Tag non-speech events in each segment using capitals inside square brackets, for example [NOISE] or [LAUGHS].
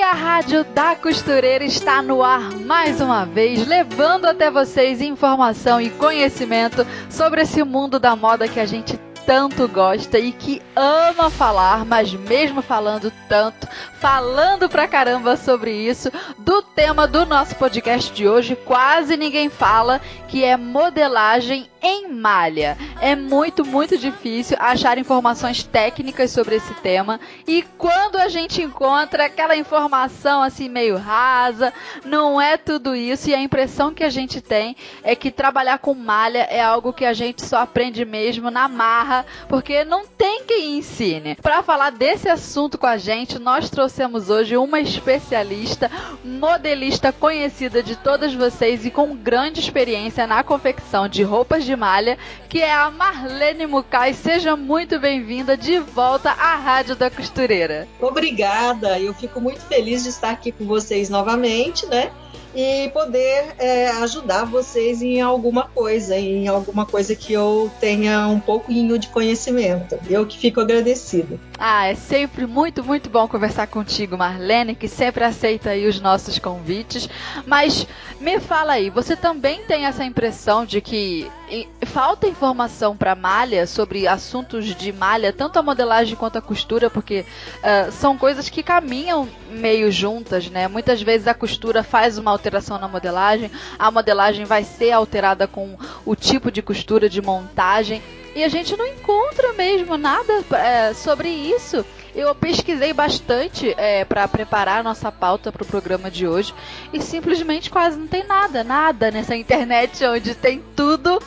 E a Rádio da Costureira está no ar mais uma vez, levando até vocês informação e conhecimento sobre esse mundo da moda que a gente tanto gosta e que ama falar, mas mesmo falando tanto, falando pra caramba sobre isso, do tema do nosso podcast de hoje, quase ninguém fala, que é modelagem em malha. É muito, muito difícil achar informações técnicas sobre esse tema e quando a gente encontra aquela informação assim meio rasa, não é tudo isso e a impressão que a gente tem é que trabalhar com malha é algo que a gente só aprende mesmo na marra, porque não tem quem ensine. Para falar desse assunto com a gente, nós trouxemos hoje uma especialista, modelista conhecida de todas vocês e com grande experiência na confecção de roupas de malha, que é a Marlene Mucay. Seja muito bem-vinda de volta à Rádio da Costureira. Obrigada, eu fico muito feliz de estar aqui com vocês novamente, né? E poder é, ajudar vocês em alguma coisa, em alguma coisa que eu tenha um pouquinho de conhecimento. Eu que fico agradecido. Ah, é sempre muito, muito bom conversar contigo, Marlene, que sempre aceita aí os nossos convites. Mas me fala aí, você também tem essa impressão de que falta informação para malha sobre assuntos de malha, tanto a modelagem quanto a costura, porque uh, são coisas que caminham meio juntas, né? Muitas vezes a costura faz uma alteração na modelagem, a modelagem vai ser alterada com o tipo de costura de montagem e a gente não encontra mesmo nada é, sobre isso. Eu pesquisei bastante é, para preparar a nossa pauta para o programa de hoje e simplesmente quase não tem nada, nada nessa internet [LAUGHS] onde tem tudo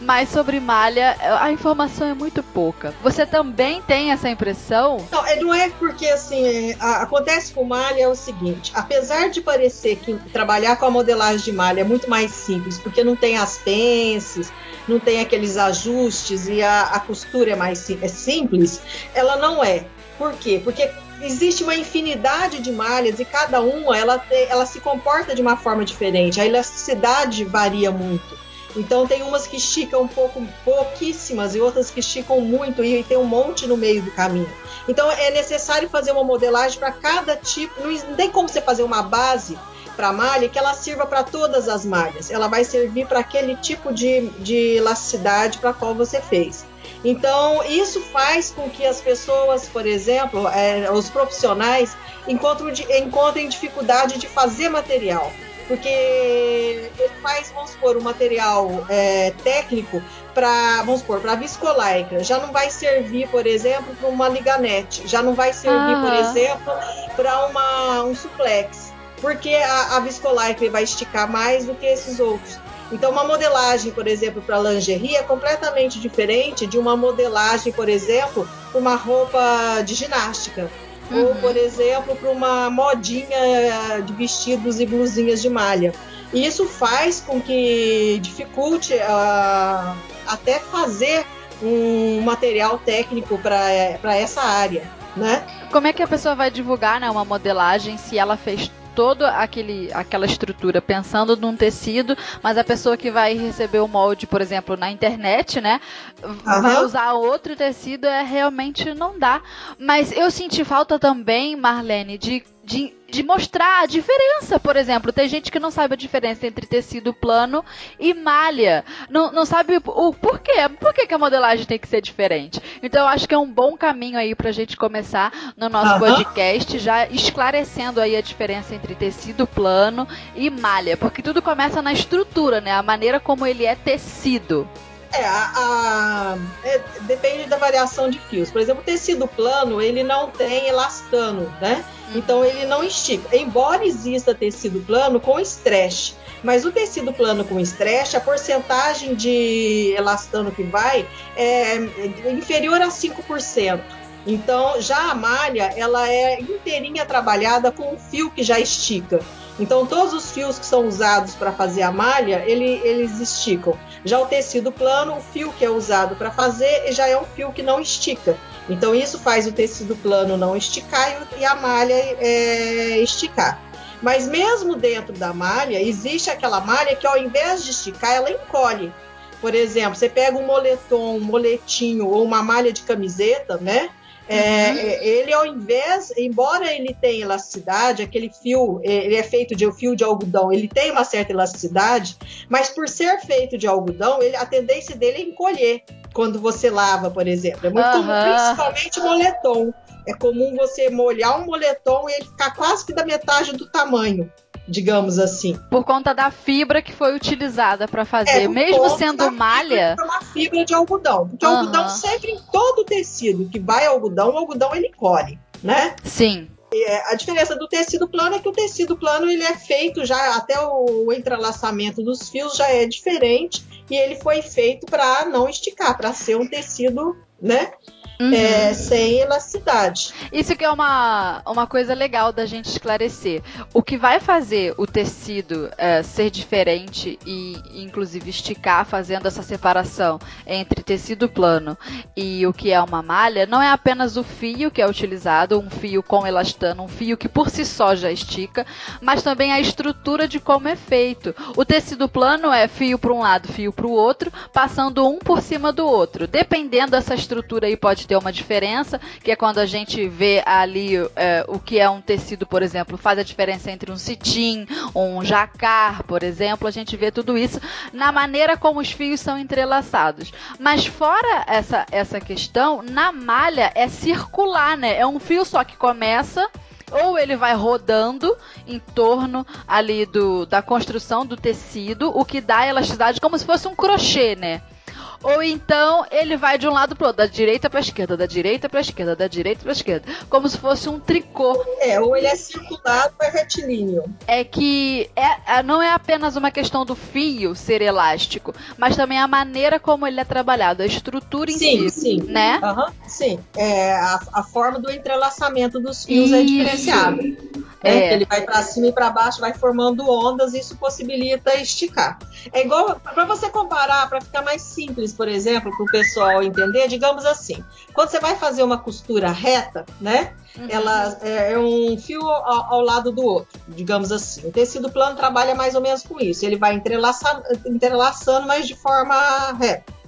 mas sobre malha a informação é muito pouca. Você também tem essa impressão? Não, é, não é porque assim, é, a, acontece com malha é o seguinte, apesar de parecer que trabalhar com a modelagem de malha é muito mais simples, porque não tem as pences, não tem aqueles ajustes e a, a costura é mais é simples, ela não é. Por quê? Porque existe uma infinidade de malhas e cada uma ela, ela se comporta de uma forma diferente. A elasticidade varia muito. Então tem umas que esticam um pouco, pouquíssimas e outras que esticam muito e tem um monte no meio do caminho. Então é necessário fazer uma modelagem para cada tipo. Não tem como você fazer uma base para malha que ela sirva para todas as malhas. Ela vai servir para aquele tipo de, de elasticidade para qual você fez. Então, isso faz com que as pessoas, por exemplo, é, os profissionais, encontrem, encontrem dificuldade de fazer material porque ele faz, vamos supor, um material é, técnico para, vamos supor, para viscolaicra. Já não vai servir, por exemplo, para uma liganete. Já não vai servir, ah. por exemplo, para um suplex. Porque a, a viscolaicra vai esticar mais do que esses outros. Então, uma modelagem, por exemplo, para lingerie é completamente diferente de uma modelagem, por exemplo, para uma roupa de ginástica. Uhum. Ou, por exemplo, para uma modinha de vestidos e blusinhas de malha. E isso faz com que dificulte uh, até fazer um material técnico para essa área, né? Como é que a pessoa vai divulgar né, uma modelagem se ela fez toda aquele, aquela estrutura pensando num tecido, mas a pessoa que vai receber o molde, por exemplo, na internet, né, uhum. vai usar outro tecido, é realmente não dá. Mas eu senti falta também, Marlene, de, de de mostrar a diferença, por exemplo. Tem gente que não sabe a diferença entre tecido plano e malha. Não, não sabe o porquê. Por que, que a modelagem tem que ser diferente? Então eu acho que é um bom caminho aí pra gente começar no nosso uhum. podcast, já esclarecendo aí a diferença entre tecido plano e malha. Porque tudo começa na estrutura, né? A maneira como ele é tecido. É, a, a é, depende da variação de fios. Por exemplo, o tecido plano, ele não tem elastano, né? Então ele não estica. Embora exista tecido plano com stretch, mas o tecido plano com stretch, a porcentagem de elastano que vai é inferior a 5%. Então, já a malha, ela é inteirinha trabalhada com um fio que já estica. Então, todos os fios que são usados para fazer a malha, ele, eles esticam. Já o tecido plano, o fio que é usado para fazer, já é um fio que não estica. Então, isso faz o tecido plano não esticar e a malha é, esticar. Mas mesmo dentro da malha, existe aquela malha que ao invés de esticar, ela encolhe. Por exemplo, você pega um moletom, um moletinho ou uma malha de camiseta, né? É, uhum. É, ele ao invés, embora ele tenha elasticidade, aquele fio, ele é feito de fio de algodão, ele tem uma certa elasticidade, mas por ser feito de algodão, ele, a tendência dele é encolher quando você lava, por exemplo. É muito uhum. comum, principalmente moletom. É comum você molhar um moletom e ele ficar quase que da metade do tamanho digamos assim. Por conta da fibra que foi utilizada para fazer, é, mesmo sendo malha. É uma fibra de algodão, porque uhum. o algodão sempre em todo tecido que vai algodão, o algodão ele colhe, né? Sim. É, a diferença do tecido plano é que o tecido plano ele é feito já até o entrelaçamento dos fios já é diferente e ele foi feito para não esticar, para ser um tecido, né? Uhum. É, sem elasticidade. Isso que é uma, uma coisa legal da gente esclarecer. O que vai fazer o tecido é, ser diferente e, inclusive, esticar, fazendo essa separação entre tecido plano e o que é uma malha, não é apenas o fio que é utilizado, um fio com elastano, um fio que por si só já estica, mas também a estrutura de como é feito. O tecido plano é fio para um lado, fio para o outro, passando um por cima do outro. Dependendo dessa estrutura aí, pode ter uma diferença, que é quando a gente vê ali é, o que é um tecido, por exemplo, faz a diferença entre um cetim, um jacar, por exemplo, a gente vê tudo isso na maneira como os fios são entrelaçados. Mas fora essa, essa questão, na malha é circular, né? É um fio só que começa ou ele vai rodando em torno ali do, da construção do tecido, o que dá elasticidade como se fosse um crochê, né? Ou então ele vai de um lado pro outro, da direita pra esquerda, da direita pra esquerda, da direita pra esquerda. Como se fosse um tricô. É, ou ele é circular ou é retilíneo. É que é, é, não é apenas uma questão do fio ser elástico, mas também a maneira como ele é trabalhado, a estrutura em sim, si. Sim, né? Uhum, sim. É, a, a forma do entrelaçamento dos fios é Isso. é diferenciada. É. Ele vai para cima e para baixo, vai formando ondas, e isso possibilita esticar. É igual para você comparar, para ficar mais simples, por exemplo, para o pessoal entender, digamos assim, quando você vai fazer uma costura reta, né? Uhum. Ela é, é um fio ao, ao, lado do outro, digamos assim. O tecido plano trabalha mais ou menos com isso. Ele vai entrelaçando, entrelaçando mas de forma reta.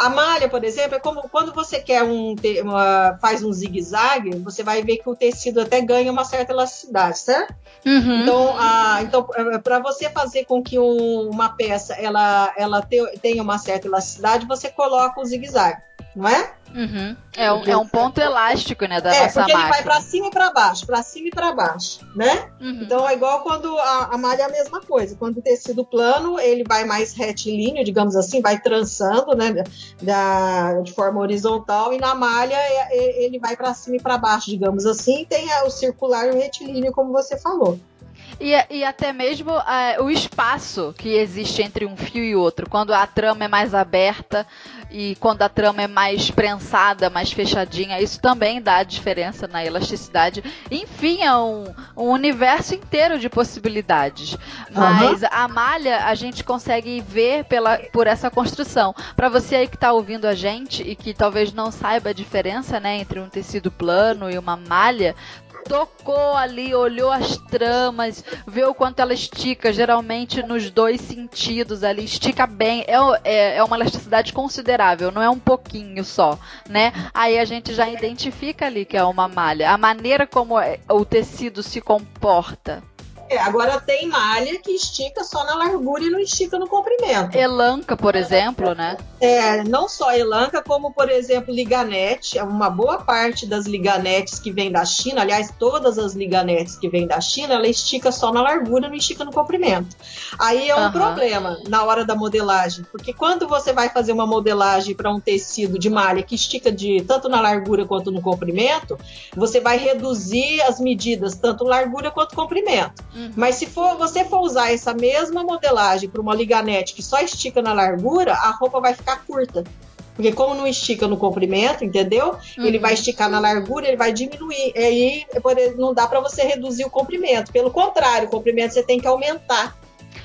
A malha, por exemplo, é como quando você quer um uma, faz um zigue-zague, você vai ver que o tecido até ganha uma certa elasticidade, certo? Uhum. Então, a, então é, para você fazer com que um, uma peça ela, ela te, tenha uma certa elasticidade, você coloca o zigue-zague não é? Uhum. É, um, é um ponto elástico, né, da é, nossa porque máquina. ele vai para cima e para baixo, para cima e para baixo, né? Uhum. Então é igual quando a, a, malha é a mesma coisa. Quando o tecido plano, ele vai mais retilíneo, digamos assim, vai trançando, né, da, de forma horizontal, e na malha é, é, ele vai para cima e para baixo, digamos assim, e tem o circular e o retilíneo, como você falou. E, e até mesmo uh, o espaço que existe entre um fio e outro. Quando a trama é mais aberta e quando a trama é mais prensada, mais fechadinha, isso também dá diferença na elasticidade. Enfim, é um, um universo inteiro de possibilidades. Mas uhum. a malha a gente consegue ver pela, por essa construção. Para você aí que está ouvindo a gente e que talvez não saiba a diferença né, entre um tecido plano e uma malha, tocou ali, olhou as tramas, vê o quanto ela estica, geralmente nos dois sentidos ali, estica bem, é, é, é uma elasticidade considerável, não é um pouquinho só, né? Aí a gente já identifica ali que é uma malha, a maneira como é, o tecido se comporta. É, agora tem malha que estica só na largura e não estica no comprimento. Elanca, por exemplo, né? É, não só elanca, como, por exemplo, liganete. É uma boa parte das liganetes que vem da China, aliás, todas as liganetes que vêm da China, ela estica só na largura, não estica no comprimento. Aí é um uhum. problema na hora da modelagem, porque quando você vai fazer uma modelagem para um tecido de malha que estica de tanto na largura quanto no comprimento, você vai reduzir as medidas tanto largura quanto comprimento. Uhum. Mas se for, você for usar essa mesma modelagem para uma liganete que só estica na largura, a roupa vai ficar curta. Porque como não estica no comprimento, entendeu? Uhum. Ele vai esticar na largura, ele vai diminuir. E aí não dá para você reduzir o comprimento. Pelo contrário, o comprimento você tem que aumentar.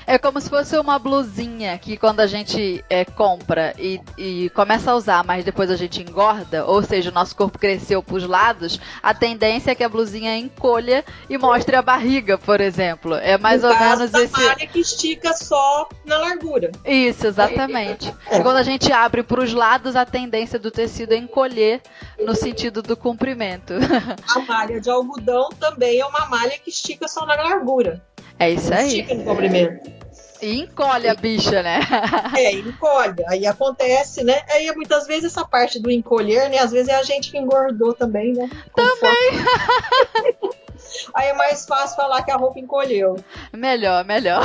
É como se fosse uma blusinha que quando a gente é, compra e, e, começa a usar, mas depois a gente engorda, ou seja, o nosso corpo cresceu para os lados, a tendência é que a blusinha encolha e mostre a barriga, por exemplo. É mais no ou menos da esse. malha que estica só na largura. Isso, exatamente. É. Quando a gente abre para os lados, a tendência do tecido é encolher no sentido do comprimento. [LAUGHS] A malha de algodão também é uma malha que estica só na largura. É isso aí. Estica no comprimento. E encolhe a bicha, né? [LAUGHS] é, encolhe. Aí acontece, né? Aí muitas vezes essa parte do encolher, né? Às vezes é a gente que engordou também, né? também! [LAUGHS] Aí é mais fácil falar que a roupa encolheu. Melhor, melhor.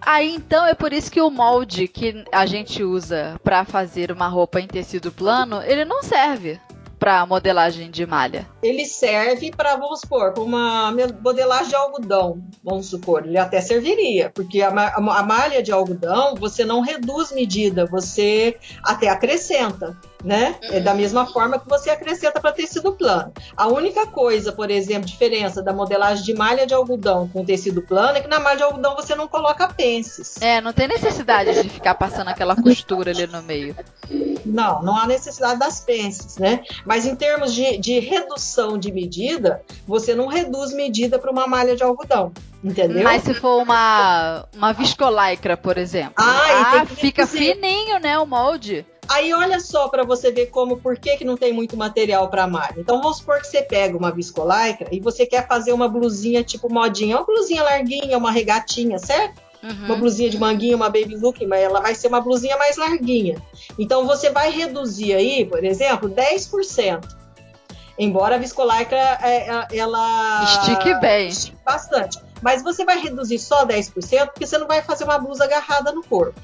Aí então é por isso que o molde que a gente usa para fazer uma roupa em tecido plano, ele não serve para modelagem de malha? Ele serve para, vamos supor, para uma modelagem de algodão, vamos supor, ele até serviria, porque a, a, malha de algodão você não reduz medida, você até acrescenta né? Uhum. É da mesma forma que você acrescenta para tecido plano. A única coisa, por exemplo, diferença da modelagem de malha de algodão com tecido plano é que na malha de algodão você não coloca pences. É, não tem necessidade de ficar passando aquela costura ali no meio. Não, não há necessidade das pences, né? Mas em termos de, de redução de medida, você não reduz medida para uma malha de algodão. Entendeu? Mas se for uma, uma viscolaicra, por exemplo. Ah, ah fica fininho, né, o molde. Aí olha só para você ver como, por que, que não tem muito material para malha. Então vamos supor que você pega uma viscolaicra e você quer fazer uma blusinha tipo modinha, uma blusinha larguinha, uma regatinha, certo? Uhum. Uma blusinha de manguinha, uma baby look, mas ela vai ser uma blusinha mais larguinha. Então você vai reduzir aí, por exemplo, 10%. Embora a viscolaicra é, é, ela estique bem. Estique bastante. Mas você vai reduzir só 10% porque você não vai fazer uma blusa agarrada no corpo.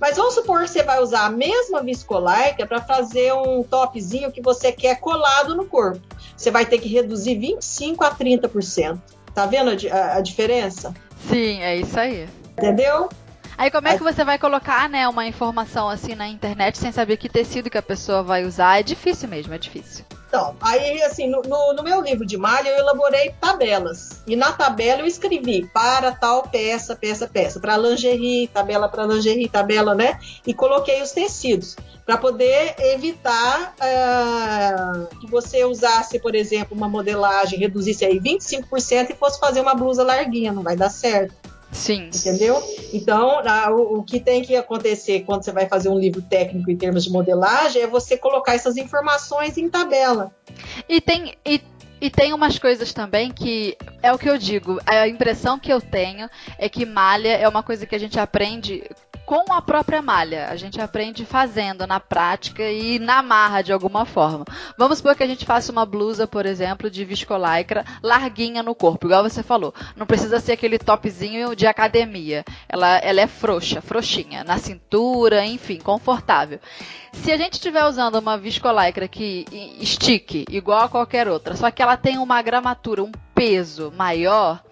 Mas vamos supor que você vai usar a mesma viscolaica para fazer um topzinho que você quer colado no corpo. Você vai ter que reduzir 25 a 30%. Tá vendo a, a, a diferença? Sim, é isso aí. Entendeu? Aí como é que você vai colocar, né, uma informação assim na internet sem saber que tecido que a pessoa vai usar? É difícil mesmo, é difícil. Então, aí assim, no, no, no, meu livro de malha eu elaborei tabelas. E na tabela eu escrevi para tal peça, peça, peça. Para lingerie, tabela para lingerie, tabela, né? E coloquei os tecidos. Para poder evitar uh, que você usasse, por exemplo, uma modelagem, reduzisse aí 25% e fosse fazer uma blusa larguinha. Não vai dar certo. Sim. Entendeu? Então, a, o, o, que tem que acontecer quando você vai fazer um livro técnico em termos de modelagem é você colocar essas informações em tabela. E tem. E... E tem umas coisas também que é o que eu digo, a impressão que eu tenho é que malha é uma coisa que a gente aprende com a própria malha. A gente aprende fazendo na prática e na marra de alguma forma. Vamos supor que a gente faça uma blusa, por exemplo, de viscolaicra larguinha no corpo, igual você falou. Não precisa ser aquele topzinho de academia. Ela, ela é frouxa, frouxinha, na cintura, enfim, confortável. Se a gente estiver usando uma viscolaicra que estique, igual a qualquer outra, só que ela tem uma gramatura, um peso maior,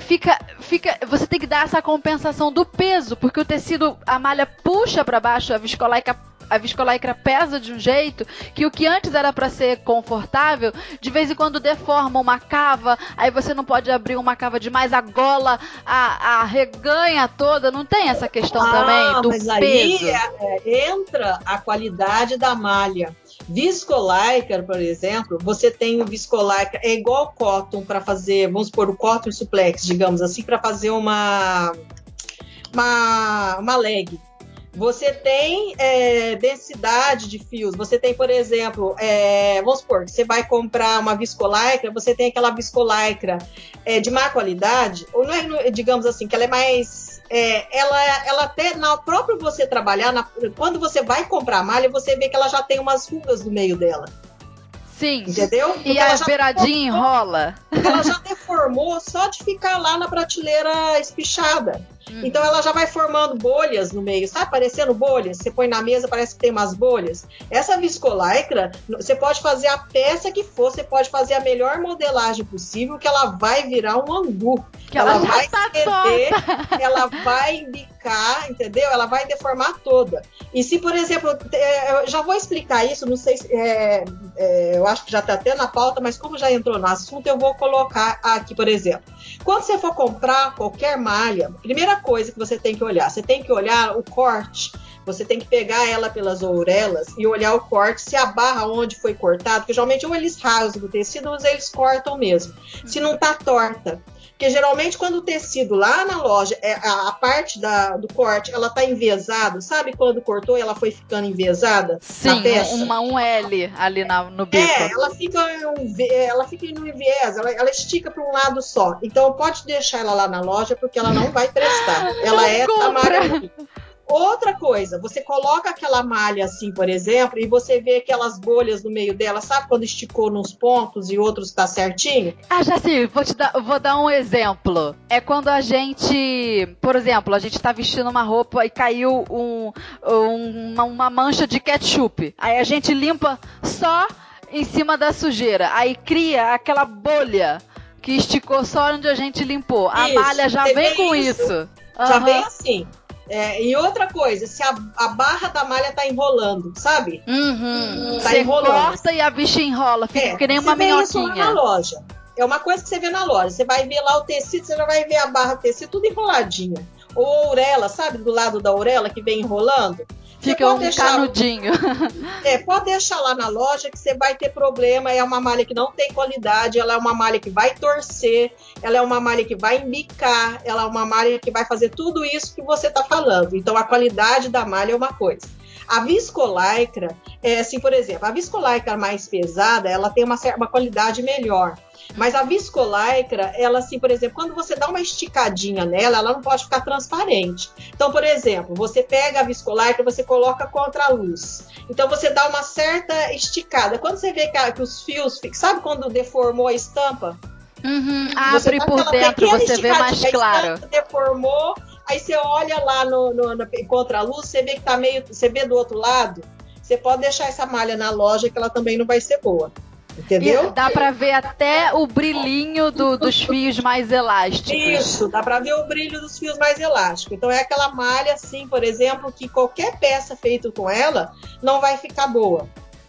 fica, fica, você tem que dar essa compensação do peso, porque o tecido, a malha puxa para baixo, a viscolaica a viscolaicra pesa de um jeito que o que antes era para ser confortável, de vez em quando deforma uma cava, aí você não pode abrir uma cava demais, a gola a, a reganha toda, não tem essa questão ah, também do mas peso. Aí é, é, entra a qualidade da malha. Viscolaicra, por exemplo, você tem o viscolaicra, é igual cotton para fazer, vamos supor, o cotton suplex, digamos assim, para fazer uma, uma, uma leg. Você tem é, densidade de fios. Você tem, por exemplo, é, vamos supor, você vai comprar uma viscolaicra, você tem aquela viscolaicra é, de má qualidade, ou não é, digamos assim, que ela é mais é, ela, ela até na próprio você trabalhar, na, quando você vai comprar malha, você vê que ela já tem umas rugas no meio dela. Sim. Entendeu? Porque e a beiradinha enrola. Ela já deformou só de ficar lá na prateleira espichada. Hum. Então ela já vai formando bolhas no meio, sabe? Parecendo bolhas. Você põe na mesa, parece que tem umas bolhas. Essa viscolaicra, você pode fazer a peça que for, você pode fazer a melhor modelagem possível, que ela vai virar um angu. Que ela, ela vai tá [LAUGHS] ela vai arrancar, entendeu? Ela vai deformar toda. E se, por exemplo, é, eu já vou explicar isso, não sei se. É, é, eu acho que já está até na pauta, mas como já entrou no assunto, eu vou colocar aqui, por exemplo. Quando você for comprar qualquer malha, primeira coisa que você tem que olhar, você tem que olhar o corte. Você tem que pegar ela pelas ourelas e olhar o corte, se a barra onde foi cortado, porque geralmente ou eles rasgam o tecido ou eles cortam mesmo. Se não tá torta. Porque geralmente quando o tecido lá na loja, é, a, a parte da, do corte, ela tá envezada, sabe quando cortou ela foi ficando envezada Sim? Uma, um L ali na, no bico. É, ela fica, um, ela fica no enviés, ela, ela estica para um lado só. Então pode deixar ela lá na loja porque ela não [LAUGHS] vai prestar. Ela é tamanho. Outra coisa, você coloca aquela malha assim, por exemplo, e você vê aquelas bolhas no meio dela, sabe quando esticou nos pontos e outros tá certinho? Ah, já sei, vou te dar, vou dar um exemplo. É quando a gente, por exemplo, a gente tá vestindo uma roupa e caiu um, um, uma, uma mancha de ketchup. Aí a gente limpa só em cima da sujeira. Aí cria aquela bolha que esticou só onde a gente limpou. A isso, malha já vem com isso. isso. Já uhum. vem assim. É, e outra coisa, se a, a, barra da malha tá enrolando, sabe? Uhum. Tá você enrolando. corta e a bicha enrola, fica é, que nem uma minhoquinha. Isso lá na loja. É uma coisa que você vê na loja. Você vai ver lá o tecido, você já vai ver a barra do tecido tudo enroladinha. Ou a orelha, sabe? Do lado da orelha que vem enrolando. Fica um deixar, canudinho. [LAUGHS] É, pode deixar lá na loja que você vai ter problema. É uma malha que não tem qualidade, ela é uma malha que vai torcer, ela é uma malha que vai embicar, ela é uma malha que vai fazer tudo isso que você está falando. Então a qualidade da malha é uma coisa. A viscolaicra, é assim, por exemplo, a viscolaicra mais pesada, ela tem uma, uma qualidade melhor. Mas a viscolaicra, ela assim, por exemplo, quando você dá uma esticadinha nela, ela não pode ficar transparente. Então, por exemplo, você pega a viscolaicra, você coloca contra a luz. Então você dá uma certa esticada. Quando você vê que, os fios, sabe quando deformou a estampa? Uhum, abre por dentro, você vê mais claro. deformou, aí você olha lá no, no, no, contra a luz, você vê que tá meio. Você vê do outro lado, você pode deixar essa malha na loja que ela também não vai ser boa. Entendeu? E dá para ver até o brilhinho do, dos fios mais elásticos. Isso, dá para ver o brilho dos fios mais elásticos. Então é aquela malha assim, por exemplo, que qualquer peça feita com ela não vai ficar boa.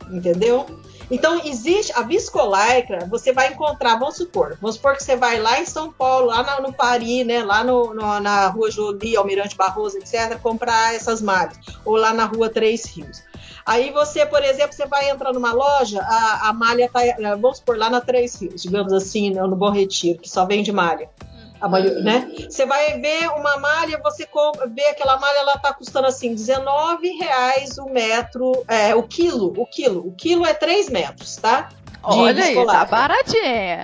Entendeu? Então, existe a viscolaicra, você vai encontrar, vamos supor, vamos supor que você vai lá em São Paulo, lá no, no Paris, né, lá no, no, na Rua Jolie, Almirante Barroso, etc., comprar essas malhas, ou lá na Rua Três Rios. Aí você, por exemplo, você vai entrar numa loja, a, a malha está, vamos supor, lá na Três Rios, digamos assim, no Bom Retiro, que só vende malha. Maioria, né? Você vai ver uma malha, você compra, vê aquela malha, ela tá custando assim, 19 reais o metro, é, o quilo, o quilo. O quilo é 3 metros, tá? Olha aí, tá baratinha.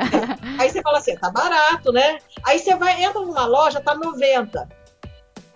Aí você fala assim, tá barato, né? Aí você vai, entra numa loja, tá 90.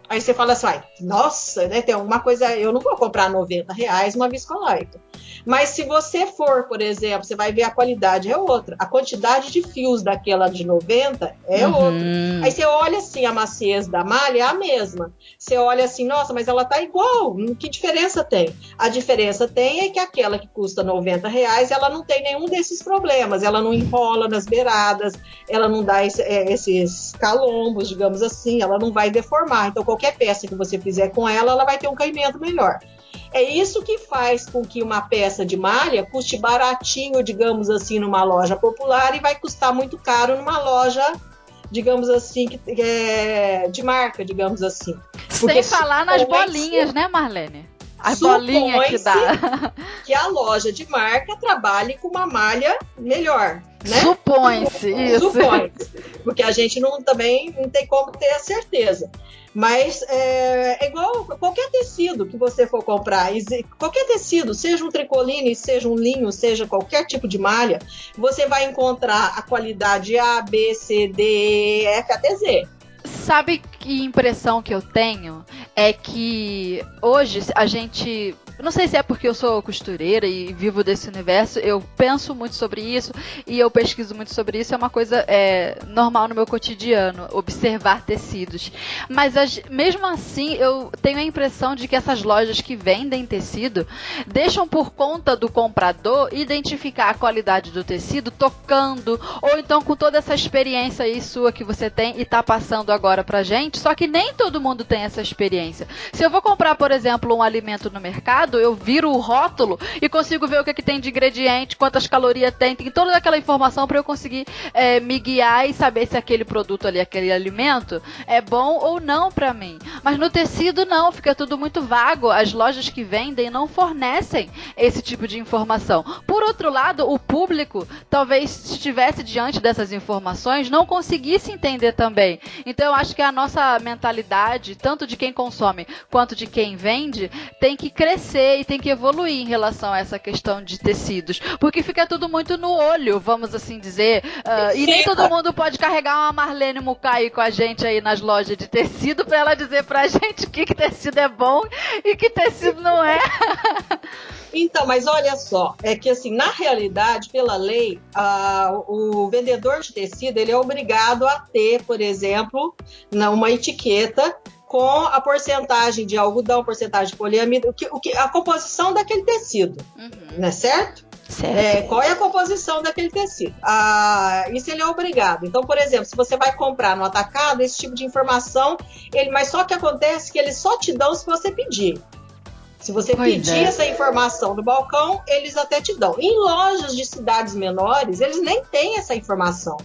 Aí você fala assim, nossa, né? Tem alguma coisa, eu não vou comprar 90 reais uma viscolaita. Mas se você for, por exemplo, você vai ver a qualidade é outra. A quantidade de fios daquela de 90 é uhum. outra. Aí você olha assim, a maciez da malha é a mesma. Você olha assim, nossa, mas ela tá igual. Que diferença tem? A diferença tem é que aquela que custa 90 reais, ela não tem nenhum desses problemas. Ela não enrola nas beiradas, ela não dá esse, é, esses calombos, digamos assim, ela não vai deformar. Então, qualquer peça que você fizer com ela, ela vai ter um caimento melhor. É isso que faz com que uma peça de malha custe baratinho, digamos assim, numa loja popular e vai custar muito caro numa loja, digamos assim, que é de marca, digamos assim. Porque Sem falar nas bolinhas, né, Marlene? As bolinhas que dá. [LAUGHS] Que a loja de marca trabalhe com uma malha melhor. Né? Supõe-se, isso. Supõe-se. Porque a gente não, também não tem como ter a certeza. Mas é, é, igual qualquer tecido que você for comprar, qualquer tecido, seja um tricoline, seja um linho, seja qualquer tipo de malha, você vai encontrar a qualidade A, B, C, D, E, F até Z. Sabe que impressão que eu tenho? É que hoje a gente não sei se é porque eu sou costureira e vivo desse universo, eu penso muito sobre isso e eu pesquiso muito sobre isso, é uma coisa é, normal no meu cotidiano, observar tecidos. Mas as, mesmo assim, eu tenho a impressão de que essas lojas que vendem tecido deixam por conta do comprador identificar a qualidade do tecido tocando, ou então com toda essa experiência aí sua que você tem e está passando agora pra gente, só que nem todo mundo tem essa experiência. Se eu vou comprar, por exemplo, um alimento no mercado, eu viro o rótulo e consigo ver o que, é que tem de ingrediente, quantas calorias tem, tem toda aquela informação para eu conseguir é, me guiar e saber se aquele produto ali, aquele alimento, é bom ou não para mim. Mas no tecido não, fica tudo muito vago. As lojas que vendem não fornecem esse tipo de informação. Por outro lado, o público talvez estivesse diante dessas informações não conseguisse entender também. Então eu acho que a nossa mentalidade, tanto de quem consome quanto de quem vende, tem que crescer e tem que evoluir em relação a essa questão de tecidos, porque fica tudo muito no olho, vamos assim dizer. Uh, e nem todo mundo pode carregar uma Marlene Mukai com a gente aí nas lojas de tecido para ela dizer pra [LAUGHS] gente que, que tecido é bom e que tecido não é. Então, mas olha só, é que assim, na realidade, pela lei, o vendedor de tecido ele é obrigado a ter, por exemplo, uma etiqueta com a porcentagem de algodão, porcentagem de poliamida, o que, o que, a composição daquele tecido, uhum. né, certo? Certo. É, qual é a composição daquele tecido? Ah, isso ele é obrigado. Então, por exemplo, se você vai comprar no atacado, esse tipo de informação, ele, mas só que acontece que eles só te dão se você pedir. Se você pois pedir é. essa informação no balcão, eles até te dão. Em lojas de cidades menores, eles nem têm essa informação.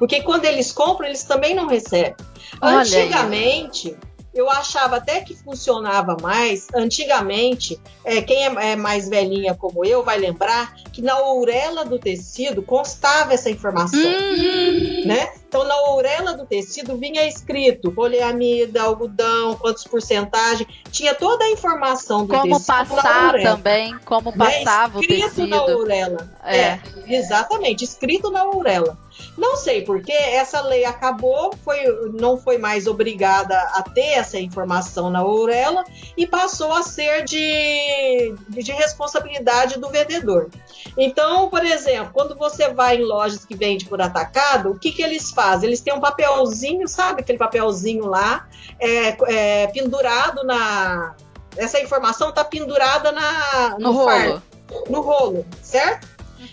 Porque quando eles compram, eles também não recebem. Olha Antigamente. Aí eu achava até que funcionava mais. Antigamente, é, quem é, é, mais velhinha como eu vai lembrar que na orelha do tecido constava essa informação, uhum. né? Então, na orelha do tecido vinha escrito poliamida, algodão, quantos porcentagem, tinha toda a informação do como tecido. Como passar também, como né? passava né? o tecido. Escrito na orelha. É. é, exatamente, escrito na orelha. Não sei porque essa lei acabou, foi, não foi mais obrigada a ter essa informação na Aurela e passou a ser de, de responsabilidade do vendedor. Então, por exemplo, quando você vai em lojas que vende por atacado, o que, que eles fazem? Eles têm um papelzinho, sabe aquele papelzinho lá, é, é pendurado na. Essa informação está pendurada na, no, no rolo. no rolo, certo?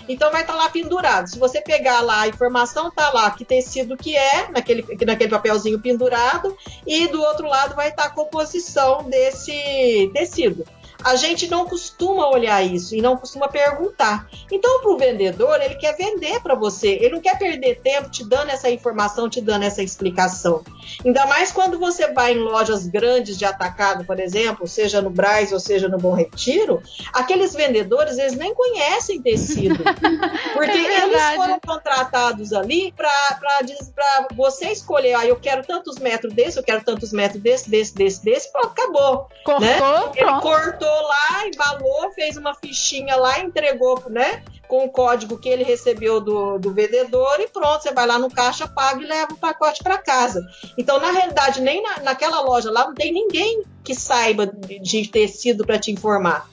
Então vai estar tá lá pendurado. Se você pegar lá a informação, tá lá que tecido que é, naquele, naquele papelzinho pendurado, e do outro lado vai estar tá a composição desse tecido a gente não costuma olhar isso e não costuma perguntar. Então, para o vendedor, ele quer vender para você, ele não quer perder tempo te dando essa informação, te dando essa explicação. Ainda mais quando você vai em lojas grandes de atacado, por exemplo, seja no Braz ou seja no Bom Retiro, aqueles vendedores, eles nem conhecem tecido. [LAUGHS] Porque é eles foram contratados ali para você escolher, ah, eu quero tantos metros desse, eu quero tantos metros desse, desse, desse, desse, pronto, acabou. Cortou, né? Ele pronto. Lá, embalou, fez uma fichinha lá, entregou, né? Com o código que ele recebeu do, do vendedor e pronto, você vai lá no caixa, paga e leva o pacote para casa. Então, na realidade, nem na, naquela loja lá não tem ninguém que saiba de, de tecido para te informar.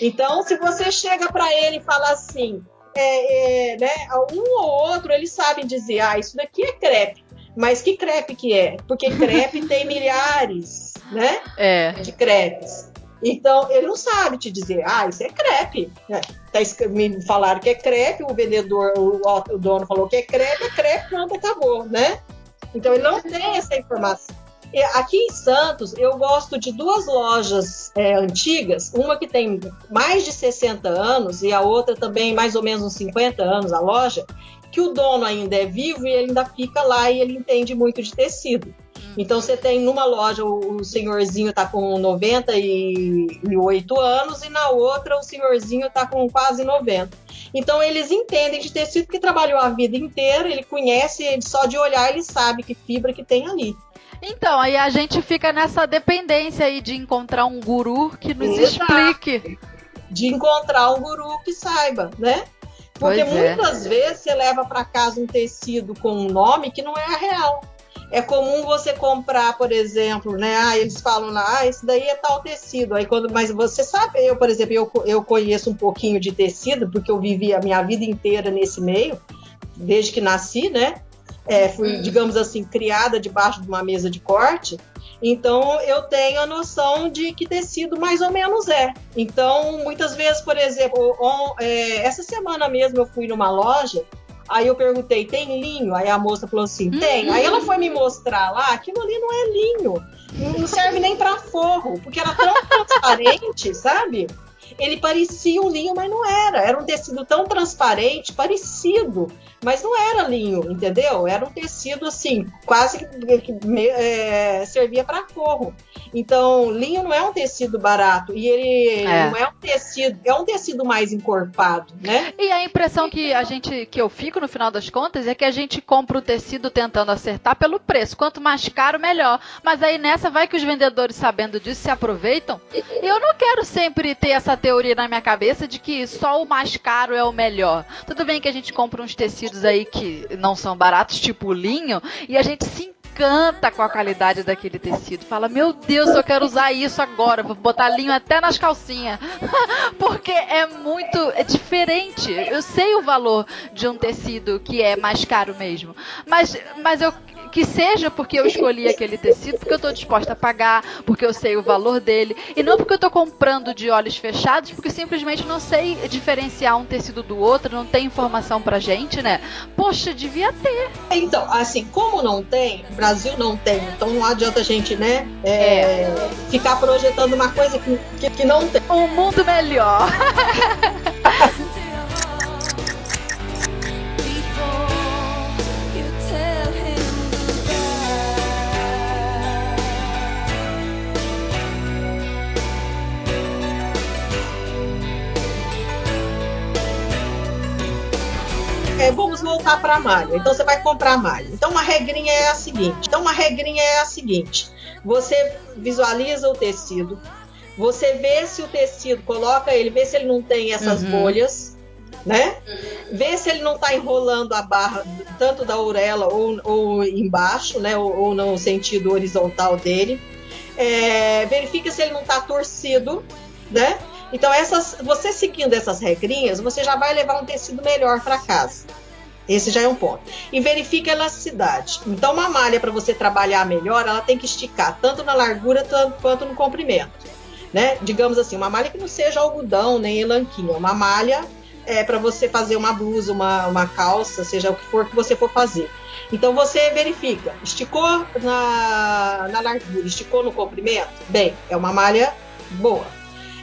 Então, se você chega para ele e fala assim, é, é, né, um ou outro eles sabem dizer, ah, isso daqui é crepe. Mas que crepe que é? Porque crepe [LAUGHS] tem milhares, né? É. De crepes. Então, ele não sabe te dizer, ah, isso é crepe. É, tá, me falaram que é crepe, o vendedor, o, o, dono falou que é crepe, é crepe, pronto, acabou, né? Então, ele não tem essa informação. E aqui em Santos, eu gosto de duas lojas é, antigas, uma que tem mais de 60 anos e a outra também mais ou menos uns 50 anos, a loja, que o dono ainda é vivo e ele ainda fica lá e ele entende muito de tecido. Então você tem numa loja o, senhorzinho tá com 98 anos e na outra o senhorzinho tá com quase 90. Então eles entendem de tecido que trabalhou a vida inteira, ele conhece, ele só de olhar ele sabe que fibra que tem ali. Então, aí a gente fica nessa dependência aí de encontrar um guru que nos Exato. explique. De encontrar um guru que saiba, né? Porque pois é. muitas é. vezes você leva para casa um tecido com um nome que não é a real. É comum você comprar, por exemplo, né? Ah, eles falam lá, ah, esse daí é tal tecido. Aí quando, mas você sabe, eu, por exemplo, eu, eu conheço um pouquinho de tecido, porque eu vivi a minha vida inteira nesse meio, desde que nasci, né? É, fui, uhum. digamos assim, criada debaixo de uma mesa de corte. Então eu tenho a noção de que tecido mais ou menos é. Então, muitas vezes, por exemplo, on, é, essa semana mesmo eu fui numa loja Aí eu perguntei, tem linho? Aí a moça falou assim, tem. Uhum. Aí ela foi me mostrar lá, aquilo ali não é linho. Não serve nem para forro, porque era tão transparente, [LAUGHS] sabe? Ele parecia um linho, mas não era. Era um tecido tão transparente, parecido mas não era linho, entendeu? Era um tecido assim, quase que, que é, servia para forro. Então, linho não é um tecido barato e ele é. não é um tecido, é um tecido mais encorpado, né? E a impressão que a gente, que eu fico no final das contas, é que a gente compra o tecido tentando acertar pelo preço. Quanto mais caro, melhor. Mas aí nessa vai que os vendedores, sabendo disso, se aproveitam. E eu não quero sempre ter essa teoria na minha cabeça de que só o mais caro é o melhor. Tudo bem que a gente compra uns tecidos aí que não são baratos, tipo linho, e a gente se encanta com a qualidade daquele tecido. Fala, meu Deus, eu quero usar isso agora. Vou botar linho até nas calcinhas. [LAUGHS] Porque é muito é diferente. Eu sei o valor de um tecido que é mais caro mesmo. Mas, mas eu que seja porque eu escolhi aquele tecido, porque eu estou disposta a pagar, porque eu sei o valor dele, e não porque eu estou comprando de olhos fechados, porque simplesmente não sei diferenciar um tecido do outro, não tem informação pra gente, né? Poxa, devia ter. Então, assim, como não tem, o Brasil não tem, então não adianta a gente, né, é, é. ficar projetando uma coisa que, que, que não tem. Um mundo melhor. [LAUGHS] é, vamos voltar para a malha. Então você vai comprar a malha. Então uma regrinha é a seguinte. Então uma regrinha é a seguinte. Você visualiza o tecido, você vê se o tecido coloca ele, vê se ele não tem essas uhum. bolhas, né? Vê se ele não está enrolando a barra tanto da orelha ou, ou embaixo, né? Ou, ou, no sentido horizontal dele. É, verifica se ele não está torcido, né? Então, essas, você seguindo essas regrinhas, você já vai levar um tecido melhor para casa. Esse já é um ponto. E verifique a elasticidade. Então, uma malha para você trabalhar melhor, ela tem que esticar tanto na largura quanto no comprimento. Né? Digamos assim, uma malha que não seja algodão nem elanquinho, uma malha é para você fazer uma blusa, uma, uma calça, seja o que for que você for fazer. Então você verifica, esticou na, na largura, esticou no comprimento? Bem, é uma malha boa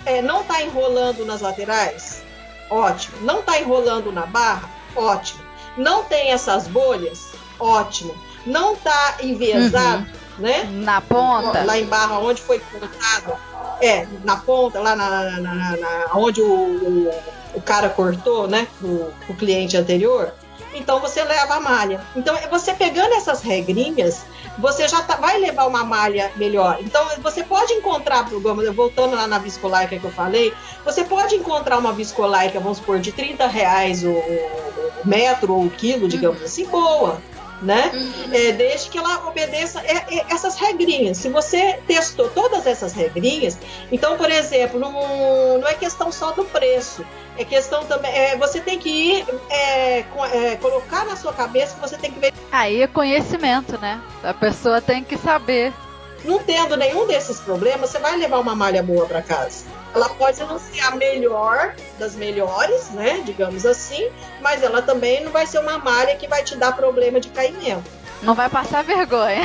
é, não está enrolando nas laterais? Ótimo. Não está enrolando na barra? Ótimo. Não tem essas bolhas? Ótimo. Não está enviesado, uhum. né? Na ponta? Lá em barra, onde foi cortado. É, na ponta, lá na, na, na, na onde o, o, o, cara cortou, né? O, o cliente anterior. Então você leva a malha. Então, você pegando essas regrinhas, você já tá, vai levar uma malha melhor. Então, você pode encontrar, voltando lá na viscolaica que eu falei, você pode encontrar uma viscolaica, vamos supor, de 30 reais o, o metro ou o quilo, digamos uhum. assim, boa né? Uhum. É, desde que ela obedeça é, é, essas regrinhas. Se você testou todas essas regrinhas, então, por exemplo, não, não é questão só do preço, é questão também. É, você tem que ir é, é, colocar na sua cabeça que você tem que ver. Aí é conhecimento, né? A pessoa tem que saber. Não tendo nenhum desses problemas, você vai levar uma malha boa para casa ela pode não ser a melhor das melhores, né? Digamos assim, mas ela também não vai ser uma malha que vai te dar problema de caimento. Não vai passar vergonha.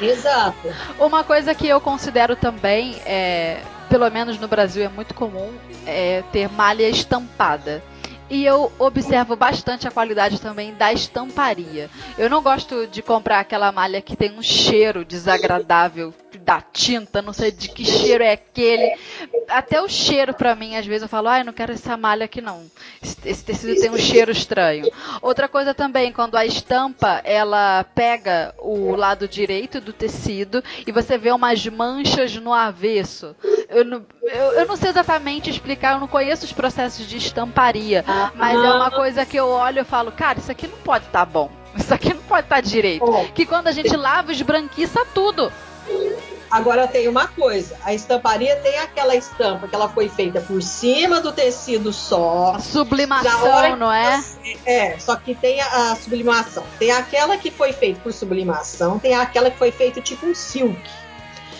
Exato. Uma coisa que eu considero também, é, pelo menos no Brasil é muito comum, é ter malha estampada. E eu observo bastante a qualidade também da estamparia. Eu não gosto de comprar aquela malha que tem um cheiro desagradável da tinta, não sei de que cheiro é aquele. Até o cheiro para mim, às vezes eu falo, ai, ah, não quero essa malha aqui não. Esse tecido tem um cheiro estranho. Outra coisa também, quando a estampa ela pega o lado direito do tecido e você vê umas manchas no avesso. Eu não, eu, eu não sei exatamente explicar, eu não conheço os processos de estamparia, mas é uma coisa que eu olho e falo, cara, isso aqui não pode estar tá bom Isso aqui não pode estar direito. Oh. Que quando a gente lava, esbranquiça tudo. Agora tem uma coisa, a estamparia tem aquela estampa que ela foi feita por cima do tecido só. Sublimação, não é? Você, é, só que tem a, a, sublimação. Tem aquela que foi feita por sublimação, tem aquela que foi feita tipo um silk.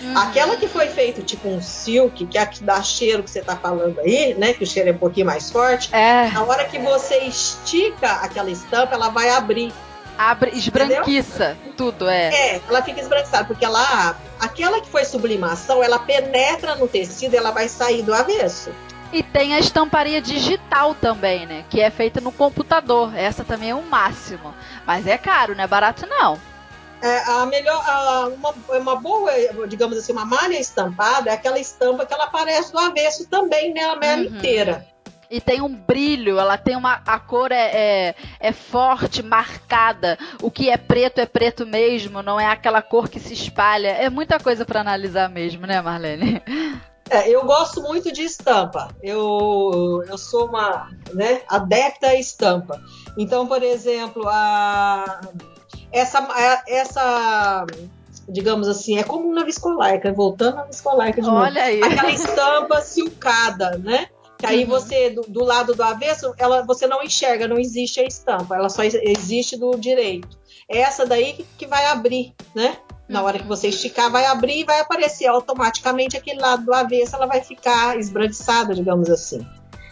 Uhum. Aquela que foi feita tipo um silk, que é a que dá cheiro que você tá falando aí, né? Que o cheiro é um pouquinho mais forte. É. Na hora que você estica aquela estampa, ela vai abrir. Abre, esbranquiça Entendeu? tudo, é. É, ela fica esbranquiçada, porque ela. Aquela que foi sublimação, ela penetra no tecido e ela vai sair do avesso. E tem a estamparia digital também, né? Que é feita no computador. Essa também é o um máximo. Mas é caro, não é barato não. É, a melhor, a, uma, uma boa, digamos assim, uma malha estampada é aquela estampa que ela aparece do avesso também né, uhum. inteira. E tem um brilho, ela tem uma. A cor é, é, é, forte, marcada. O que é preto é preto mesmo, não é aquela cor que se espalha. É muita coisa para analisar mesmo, né, Marlene? É, eu gosto muito de estampa. Eu, eu sou uma né, adepta à estampa. Então, por exemplo, a essa, é, essa digamos assim, é como na viscolaica, voltando na viscolaica de Olha novo. Aí. Aquela estampa silcada, né? Que aí uhum. você, do, do, lado do avesso, ela, você não enxerga, não existe a estampa, ela só existe do direito. É essa daí que, que vai abrir, né? Na hora que você esticar, vai abrir e vai aparecer automaticamente aquele lado do avesso, ela vai ficar esbranquiçada, digamos assim.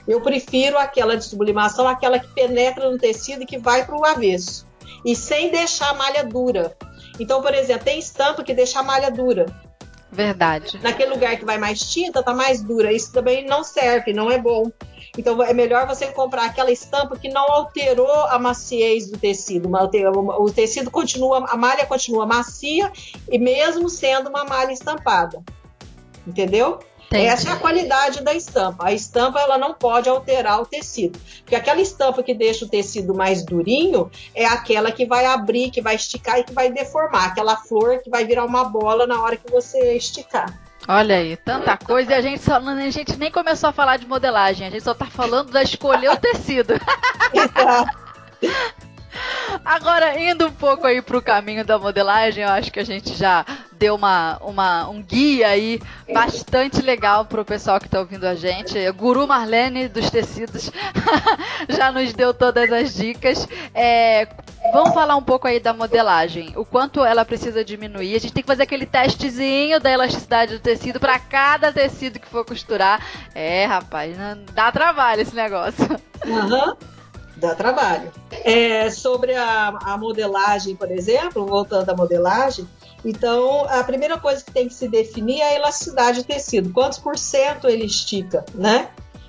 Eu prefiro aquela de sublimação, aquela que penetra no tecido e que vai para o avesso e sem deixar a malha dura. Então, por exemplo, tem estampa que deixa a malha dura. Verdade. Naquele lugar que vai mais tinta, tá mais dura. Isso também não serve, não é bom. Então é melhor você comprar aquela estampa que não alterou a maciez do tecido. O tecido continua, a malha continua macia e mesmo sendo uma malha estampada. Entendeu? Entendi. Essa é a qualidade da estampa. A estampa ela não pode alterar o tecido. Porque aquela estampa que deixa o tecido mais durinho é aquela que vai abrir, que vai esticar e que vai deformar. Aquela flor que vai virar uma bola na hora que você esticar. Olha aí, tanta coisa e a gente, só, a gente nem começou a falar de modelagem, a gente só tá falando da escolher o tecido. [LAUGHS] Agora, indo um pouco aí pro caminho da modelagem, eu acho que a gente já deu uma, uma, um guia aí bastante legal pro pessoal que tá ouvindo a gente. Guru Marlene dos tecidos [LAUGHS] já nos deu todas as dicas. É, vamos falar um pouco aí da modelagem. O quanto ela precisa diminuir. A gente tem que fazer aquele testezinho da elasticidade do tecido para cada tecido que for costurar. É, rapaz, dá trabalho esse negócio. Uhum dá trabalho. É, sobre a, a, modelagem, por exemplo, voltando à modelagem, então a primeira coisa que tem que se definir é a elasticidade do tecido, quantos por cento ele estica, né?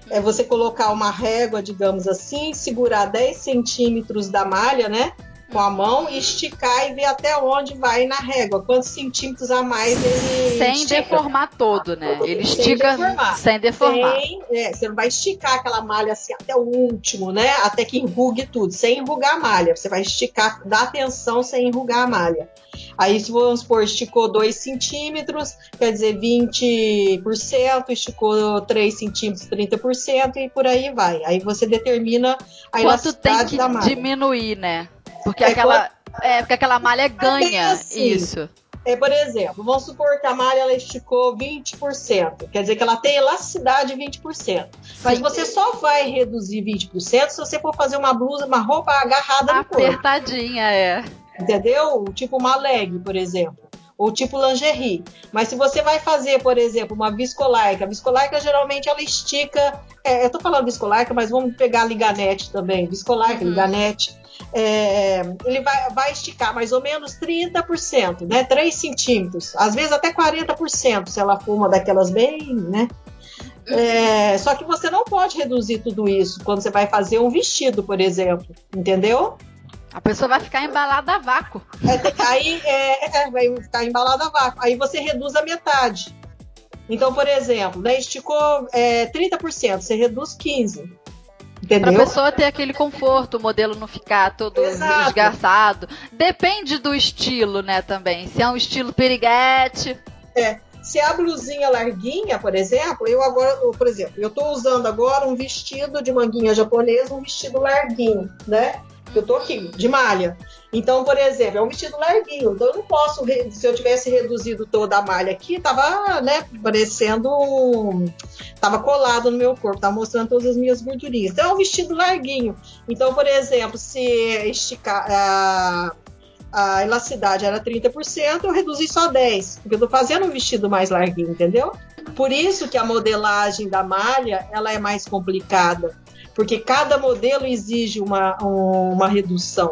É você colocar uma régua, digamos assim, segurar 10 centímetros da malha, né? Com a mão e esticar e ver até onde vai na régua, quantos centímetros a mais ele Sem estica. deformar todo, né? Ele estica sem deformar. Sem deformar. Sem, é, você não vai esticar aquela malha assim até o último, né? Até que enrugue tudo, sem enrugar a malha. Você vai esticar, dar atenção sem enrugar a malha. Aí, se vamos supor, esticou 2 centímetros, quer dizer 20%, esticou 3 centímetros, 30% e por aí vai. Aí você determina a Quanto elasticidade da malha. diminuir, né? Porque é, aquela, é, porque aquela malha ganha assim, isso. É, por exemplo, vamos supor que a malha ela esticou 20%, quer dizer que ela tem elasticidade 20%. Mas Sim. você só vai reduzir 20% se você for fazer uma blusa, uma roupa agarrada no corpo. Apertadinha, é. Entendeu? Tipo uma leg, por exemplo ou tipo lingerie. Mas se você vai fazer, por exemplo, uma viscolaica, a viscolaica geralmente ela estica. É, eu tô falando viscolaica, mas vamos pegar liganete também. Viscolaica, uhum. liganete. É, ele vai, vai esticar mais ou menos 30%, né? 3 centímetros, às vezes até 40%, se ela for uma daquelas bem, né? É, só que você não pode reduzir tudo isso quando você vai fazer um vestido, por exemplo, entendeu? A pessoa vai ficar embalada a vácuo. É, aí é, é, vai ficar embalada a vácuo. Aí você reduz a metade. Então, por exemplo, né, esticou é, 30%, você reduz 15%. Entendeu? Pra pessoa ter aquele conforto, o modelo não ficar todo Exato. esgarçado. Depende do estilo, né, também. Se é um estilo periguete. É. Se é a blusinha larguinha, por exemplo, eu agora, por exemplo, eu tô usando agora um vestido de manguinha japonesa, um vestido larguinho, né? Eu tô aqui, de malha. Então, por exemplo, é um vestido larguinho. Então, eu não posso, se eu tivesse reduzido toda a malha aqui, tava, né, parecendo. Tava colado no meu corpo, tava mostrando todas as minhas gordurinhas. Então, é um vestido larguinho. Então, por exemplo, se esticar. A, a elasticidade era 30%, eu reduzi só 10%, porque eu tô fazendo um vestido mais larguinho, entendeu? Por isso que a modelagem da malha ela é mais complicada, porque cada modelo exige uma, uma redução.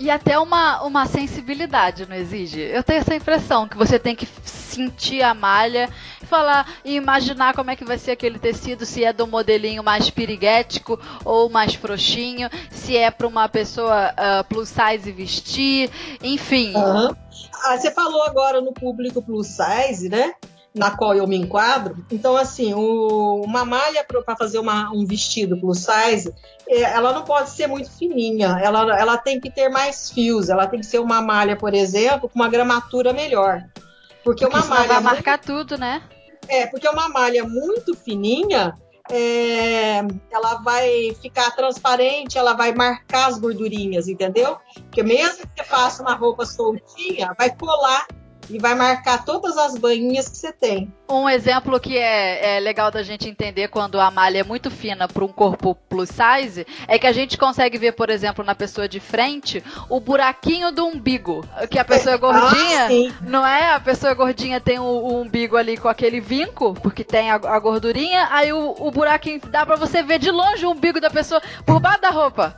E até uma, uma sensibilidade, não exige? Eu tenho essa impressão que você tem que sentir a malha, falar e imaginar como é que vai ser aquele tecido, se é do modelinho mais piriguético ou mais frouxinho, se é para uma pessoa uh, plus size vestir, enfim. Uhum. Ah, você falou agora no público plus size, né? Na qual eu me enquadro. Então, assim, o, uma malha para fazer uma, um vestido plus size, é, ela não pode ser muito fininha, ela, ela tem que ter mais fios, ela tem que ser uma malha, por exemplo, com uma gramatura melhor. Porque, porque uma malha. vai marcar muito, tudo, né? É, porque uma malha muito fininha. É, ela vai ficar transparente, ela vai marcar as gordurinhas, entendeu? Porque mesmo que você faça uma roupa soltinha, vai colar e vai marcar todas as banhinhas que você tem. Um exemplo que é, é legal da gente entender quando a malha é muito fina para um corpo plus size é que a gente consegue ver, por exemplo, na pessoa de frente, o buraquinho do umbigo. Que a pessoa é [LAUGHS] gordinha, ah, não é? A pessoa gordinha tem o, o, umbigo ali com aquele vinco, porque tem a, a gordurinha, aí o, o buraquinho dá para você ver de longe o umbigo da pessoa por baixo da roupa.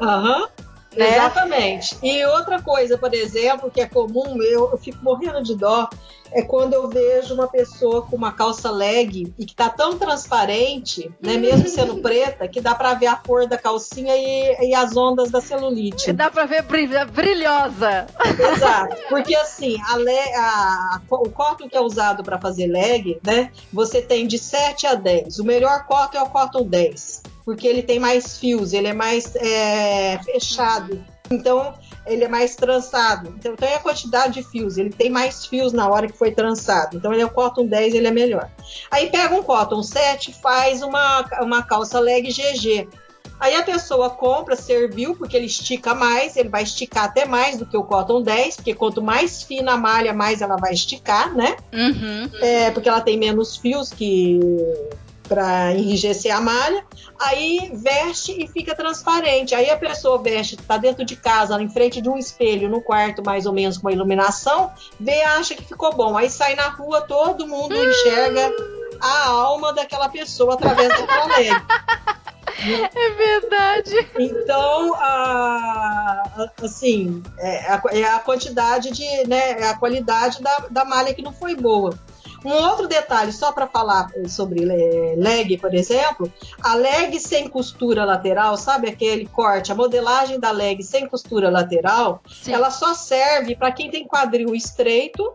Aham. Uhum. Né? Exatamente. E outra coisa, por exemplo, que é comum, eu, eu, fico morrendo de dó, é quando eu vejo uma pessoa com uma calça leg e que tá tão transparente, né, mesmo [LAUGHS] sendo preta, que dá para ver a cor da calcinha e, e as ondas da celulite. E dá para ver brilhosa. Exato. [LAUGHS] Porque assim, a, a, o cotton que é usado para fazer leg, né, você tem de 7 a 10. O melhor cotton é o cotton 10 porque ele tem mais fios, ele é mais é, fechado. Então, ele é mais trançado. Então, tem a quantidade de fios. Ele tem mais fios na hora que foi trançado. Então, ele é o cotton 10, ele é melhor. Aí, pega um cotton 7, faz uma, uma calça leg GG. Aí a pessoa compra, serviu, porque ele estica mais, ele vai esticar até mais do que o cotton 10, porque quanto mais fina a malha, mais ela vai esticar, né? Uhum. É, porque ela tem menos fios que para enrijecer a malha, aí veste e fica transparente. Aí a pessoa veste, está dentro de casa, em frente de um espelho, no quarto mais ou menos com a iluminação, vê, acha que ficou bom. Aí sai na rua, todo mundo enxerga a alma daquela pessoa através daquela lente. [LAUGHS] É verdade. Então, a, assim, é a, é a, quantidade de, né, é a qualidade da, da malha que não foi boa. Um outro detalhe, só para falar sobre leg, por exemplo, a leg sem costura lateral, sabe aquele corte, a modelagem da leg sem costura lateral, Sim. ela só serve para quem tem quadril estreito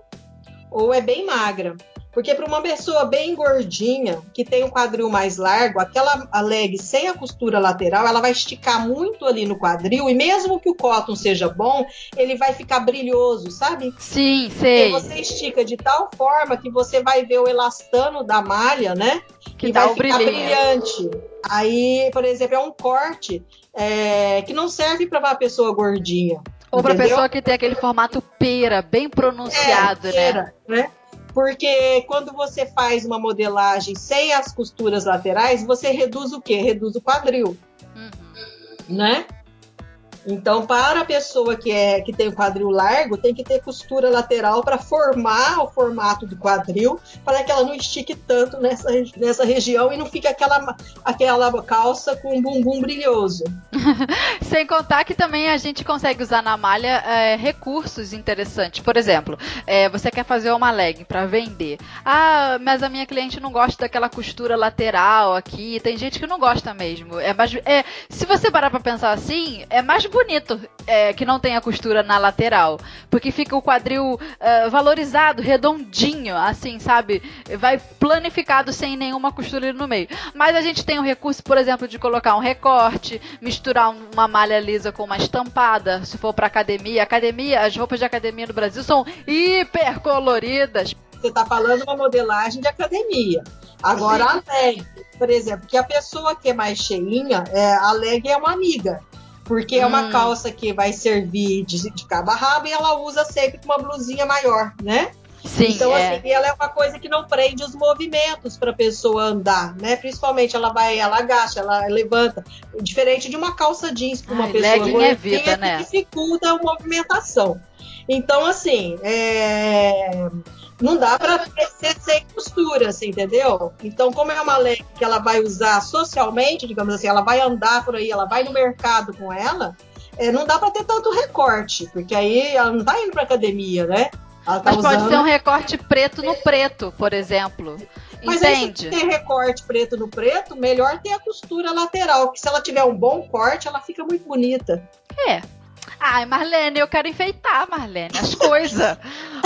ou é bem magra. Porque para uma pessoa bem gordinha, que tem um quadril mais largo, aquela leg sem a costura lateral, ela vai esticar muito ali no quadril e mesmo que o cotton seja bom, ele vai ficar brilhoso, sabe? Sim, sei. Porque você estica de tal forma que você vai ver o elastano da malha, né? Que, vai ficar brilhante. Aí, por exemplo, é um corte é, que não serve para uma pessoa gordinha. Ou para pessoa que tem aquele formato pera, bem pronunciado, é, pera, né? né? Porque quando você faz uma modelagem sem as costuras laterais, você reduz o quê? Reduz o quadril. Uhum. Né? Então, para a pessoa que, é, que tem o quadril largo, tem que ter costura lateral para formar o formato do quadril, para que ela não estique tanto nessa, nessa região e não fique aquela, aquela calça com um bumbum brilhoso. [LAUGHS] Sem contar que também a gente consegue usar na malha é, recursos interessantes. Por exemplo, é, você quer fazer uma leg para vender. Ah, mas a minha cliente não gosta daquela costura lateral aqui. Tem gente que não gosta mesmo. É mais, é, se você parar para pensar assim, é mais bonito é, que não tenha costura na lateral. Porque fica o quadril uh, valorizado, redondinho, assim, sabe? Vai planificado sem nenhuma costura no meio. Mas a gente tem o recurso, por exemplo, de colocar um recorte, misturar uma malha lisa com uma estampada, se for para academia. Academia, as roupas de academia no Brasil são hiper coloridas. Você está falando uma modelagem de academia. Agora, a leg, por exemplo, que a pessoa que é mais cheinha, é, a leg é uma amiga. Porque hum. é uma hum. calça que vai servir de, de cabo a rabo e ela usa sempre com uma blusinha maior, né? Sim, então, é. assim, ela é uma coisa que não prende os movimentos para a pessoa andar, né? Principalmente ela vai, ela agacha, ela levanta. Diferente de uma calça jeans para uma Ai, pessoa é vida, né? dificulta a movimentação. Então, assim, é... não dá para ser sem costura, assim, entendeu? Então, como é uma leg que ela vai usar socialmente, digamos assim, ela vai andar por aí, ela vai no mercado com ela, é, não dá para ter tanto recorte, porque aí ela não está indo para academia, né? Tá Mas usando... pode ser um recorte preto no preto, por exemplo. Mas Entende? Aí, se tem recorte preto no preto, melhor ter a costura lateral, que se ela tiver um bom corte, ela fica muito bonita. É. Ai, Marlene, eu quero enfeitar, Marlene, as coisas.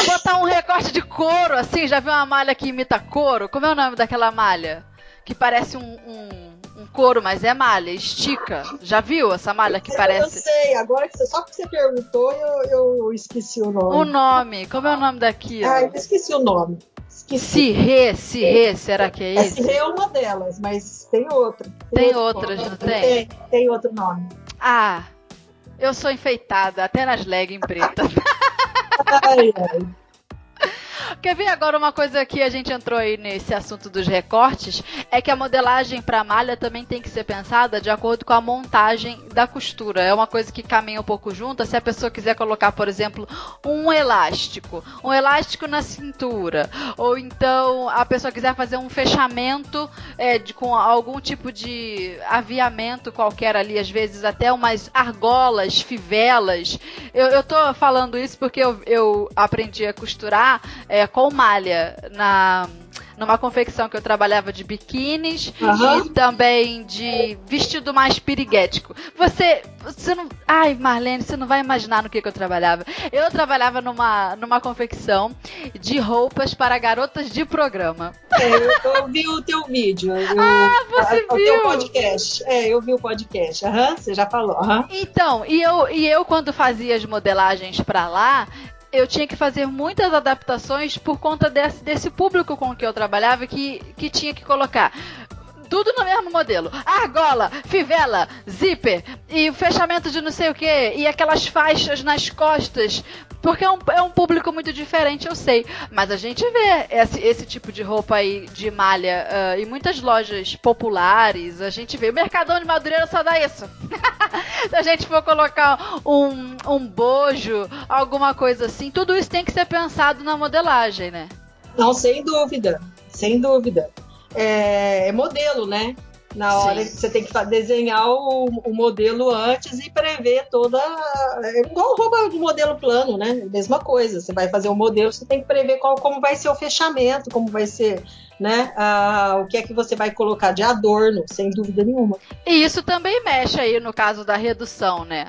Botar um recorte de couro, assim, já viu uma malha que imita couro? Como é o nome daquela malha? Que parece um, um um couro, mas é malha, estica. Já viu essa malha que parece? Eu sei, agora que você, só que você perguntou, eu, eu esqueci o nome. O nome, como é o nome daqui? Ah, eu esqueci o nome. Cirré, Cirré, será que é isso? Cirré é uma delas, mas tem outra. Tem, tem outras, nome. não tem? Tem, tem outro nome. Ah, eu sou enfeitada, até nas leggings pretas. ai, ai. Quer ver agora uma coisa que a gente entrou aí nesse assunto dos recortes? É que a modelagem para malha também tem que ser pensada de acordo com a montagem da costura. É uma coisa que caminha um pouco junto. Se a pessoa quiser colocar, por exemplo, um elástico, um elástico na cintura, ou então a pessoa quiser fazer um fechamento é, de, com algum tipo de aviamento qualquer ali, às vezes até umas argolas, fivelas. Eu, eu tô falando isso porque eu, eu aprendi a costurar. É, é, com malha na numa confecção que eu trabalhava de biquínis uhum. e também de vestido mais piriguético. Você, você não, ai Marlene, você não vai imaginar no que, que eu trabalhava. Eu trabalhava numa, numa confecção de roupas para garotas de programa. É, eu, eu vi o teu vídeo. Eu, ah, você a, viu? O teu podcast. É, eu vi o podcast. Uhum, você já falou. Uhum. Então, e eu, e eu quando fazia as modelagens para lá, eu tinha que fazer muitas adaptações por conta desse, desse público com que eu trabalhava que, que tinha que colocar tudo no mesmo modelo. Argola, fivela, zíper e fechamento de não sei o que e aquelas faixas nas costas. Porque é um, é um público muito diferente, eu sei. Mas a gente vê esse, esse tipo de roupa aí de malha uh, em muitas lojas populares. A gente vê. O Mercadão de Madureira só dá isso. [LAUGHS] Se a gente for colocar um, um bojo, alguma coisa assim, tudo isso tem que ser pensado na modelagem, né? Não, sem dúvida. Sem dúvida é, é modelo, né? Na hora Sim. que você tem que desenhar o, o, modelo antes e prever toda. É igual roupa de modelo plano, né? Mesma coisa. Você vai fazer o um modelo, você tem que prever qual, como vai ser o fechamento, como vai ser, né? Ah, o que é que você vai colocar de adorno, sem dúvida nenhuma. E isso também mexe aí no caso da redução, né?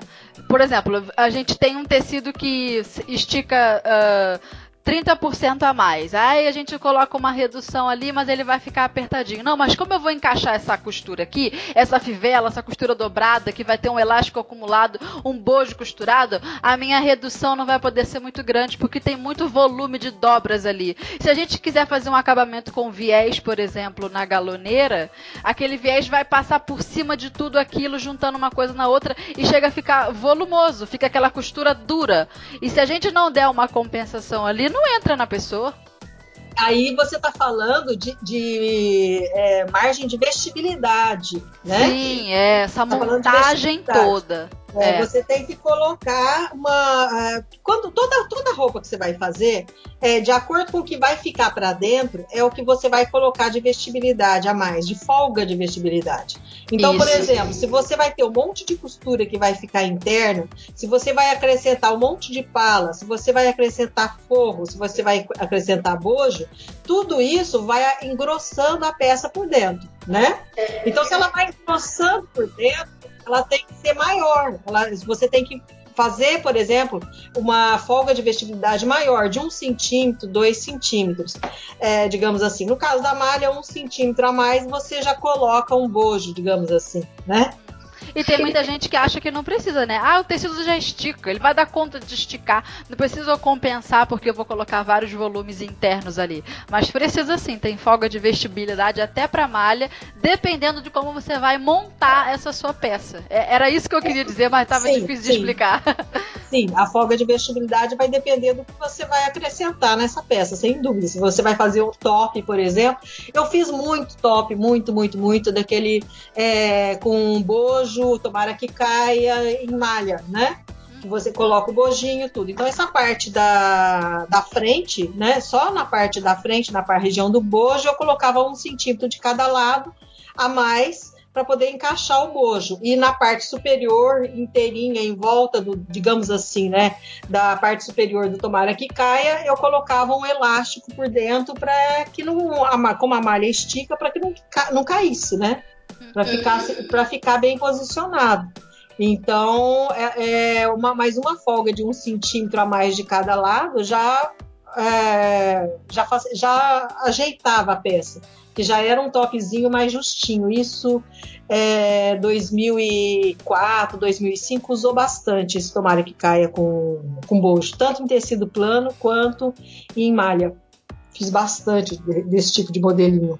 Por exemplo, a gente tem um tecido que estica. Uh, 30% a mais. Aí a gente coloca uma redução ali, mas ele vai ficar apertadinho. Não, mas como eu vou encaixar essa costura aqui, essa fivela, essa costura dobrada, que vai ter um elástico acumulado, um bojo costurado, a minha redução não vai poder ser muito grande, porque tem muito volume de dobras ali. Se a gente quiser fazer um acabamento com viés, por exemplo, na galoneira, aquele viés vai passar por cima de tudo aquilo, juntando uma coisa na outra, e chega a ficar volumoso, fica aquela costura dura. E se a gente não der uma compensação ali, não entra na pessoa. Aí você está falando de, de é, margem de vestibilidade, né? Sim, é, essa tá montagem toda. É, é. Você tem que colocar uma. Quando toda, toda roupa que você vai fazer, é, de acordo com o que vai ficar para dentro, é o que você vai colocar de vestibilidade a mais, de folga de vestibilidade. Então, Isso. por exemplo, se você vai ter um monte de costura que vai ficar interno, se você vai acrescentar um monte de pala, se você vai acrescentar forro, se você vai acrescentar bojo, tudo isso vai engrossando a peça por dentro, né? Então, se ela vai engrossando por dentro, ela tem que ser maior. Ela, você tem que fazer, por exemplo, uma folga de vestibilidade maior, de um centímetro, dois centímetros, é, digamos assim. No caso da malha, um centímetro a mais, você já coloca um bojo, digamos assim, né? E tem muita gente que acha que não precisa, né? Ah, o tecido já estica, ele vai dar conta de esticar. Não precisa compensar porque eu vou colocar vários volumes internos ali. Mas precisa sim, tem folga de vestibilidade até para malha, dependendo de como você vai montar essa sua peça. É, era isso que eu queria dizer, mas estava difícil sim. de explicar. [LAUGHS] Sim, a folga de vestibilidade vai depender do que você vai acrescentar nessa peça, sem dúvida. Se você vai fazer um top, por exemplo, eu fiz muito top, muito, muito, muito daquele é, com bojo, tomara que caia em malha, né? que você coloca o bojinho, tudo. Então, essa parte da, da frente, né? Só na parte da frente, na região do bojo, eu colocava um centímetro de cada lado a mais para poder encaixar o bojo. E na parte superior, inteirinha, em volta do, digamos assim, né, da parte superior do tomara que caia, eu colocava um elástico por dentro para que não, como a malha estica, para que não, não caísse, né? Para ficar, para ficar bem posicionado. Então, é, é, uma, mais uma folga de um centímetro a mais de cada lado já, é, já, já ajeitava a peça que já era um topzinho mais justinho. Isso é, 2004, 2005 usou bastante esse tomara que caia com, com bojo, tanto em tecido plano quanto em malha. Fiz bastante desse tipo de modelinho.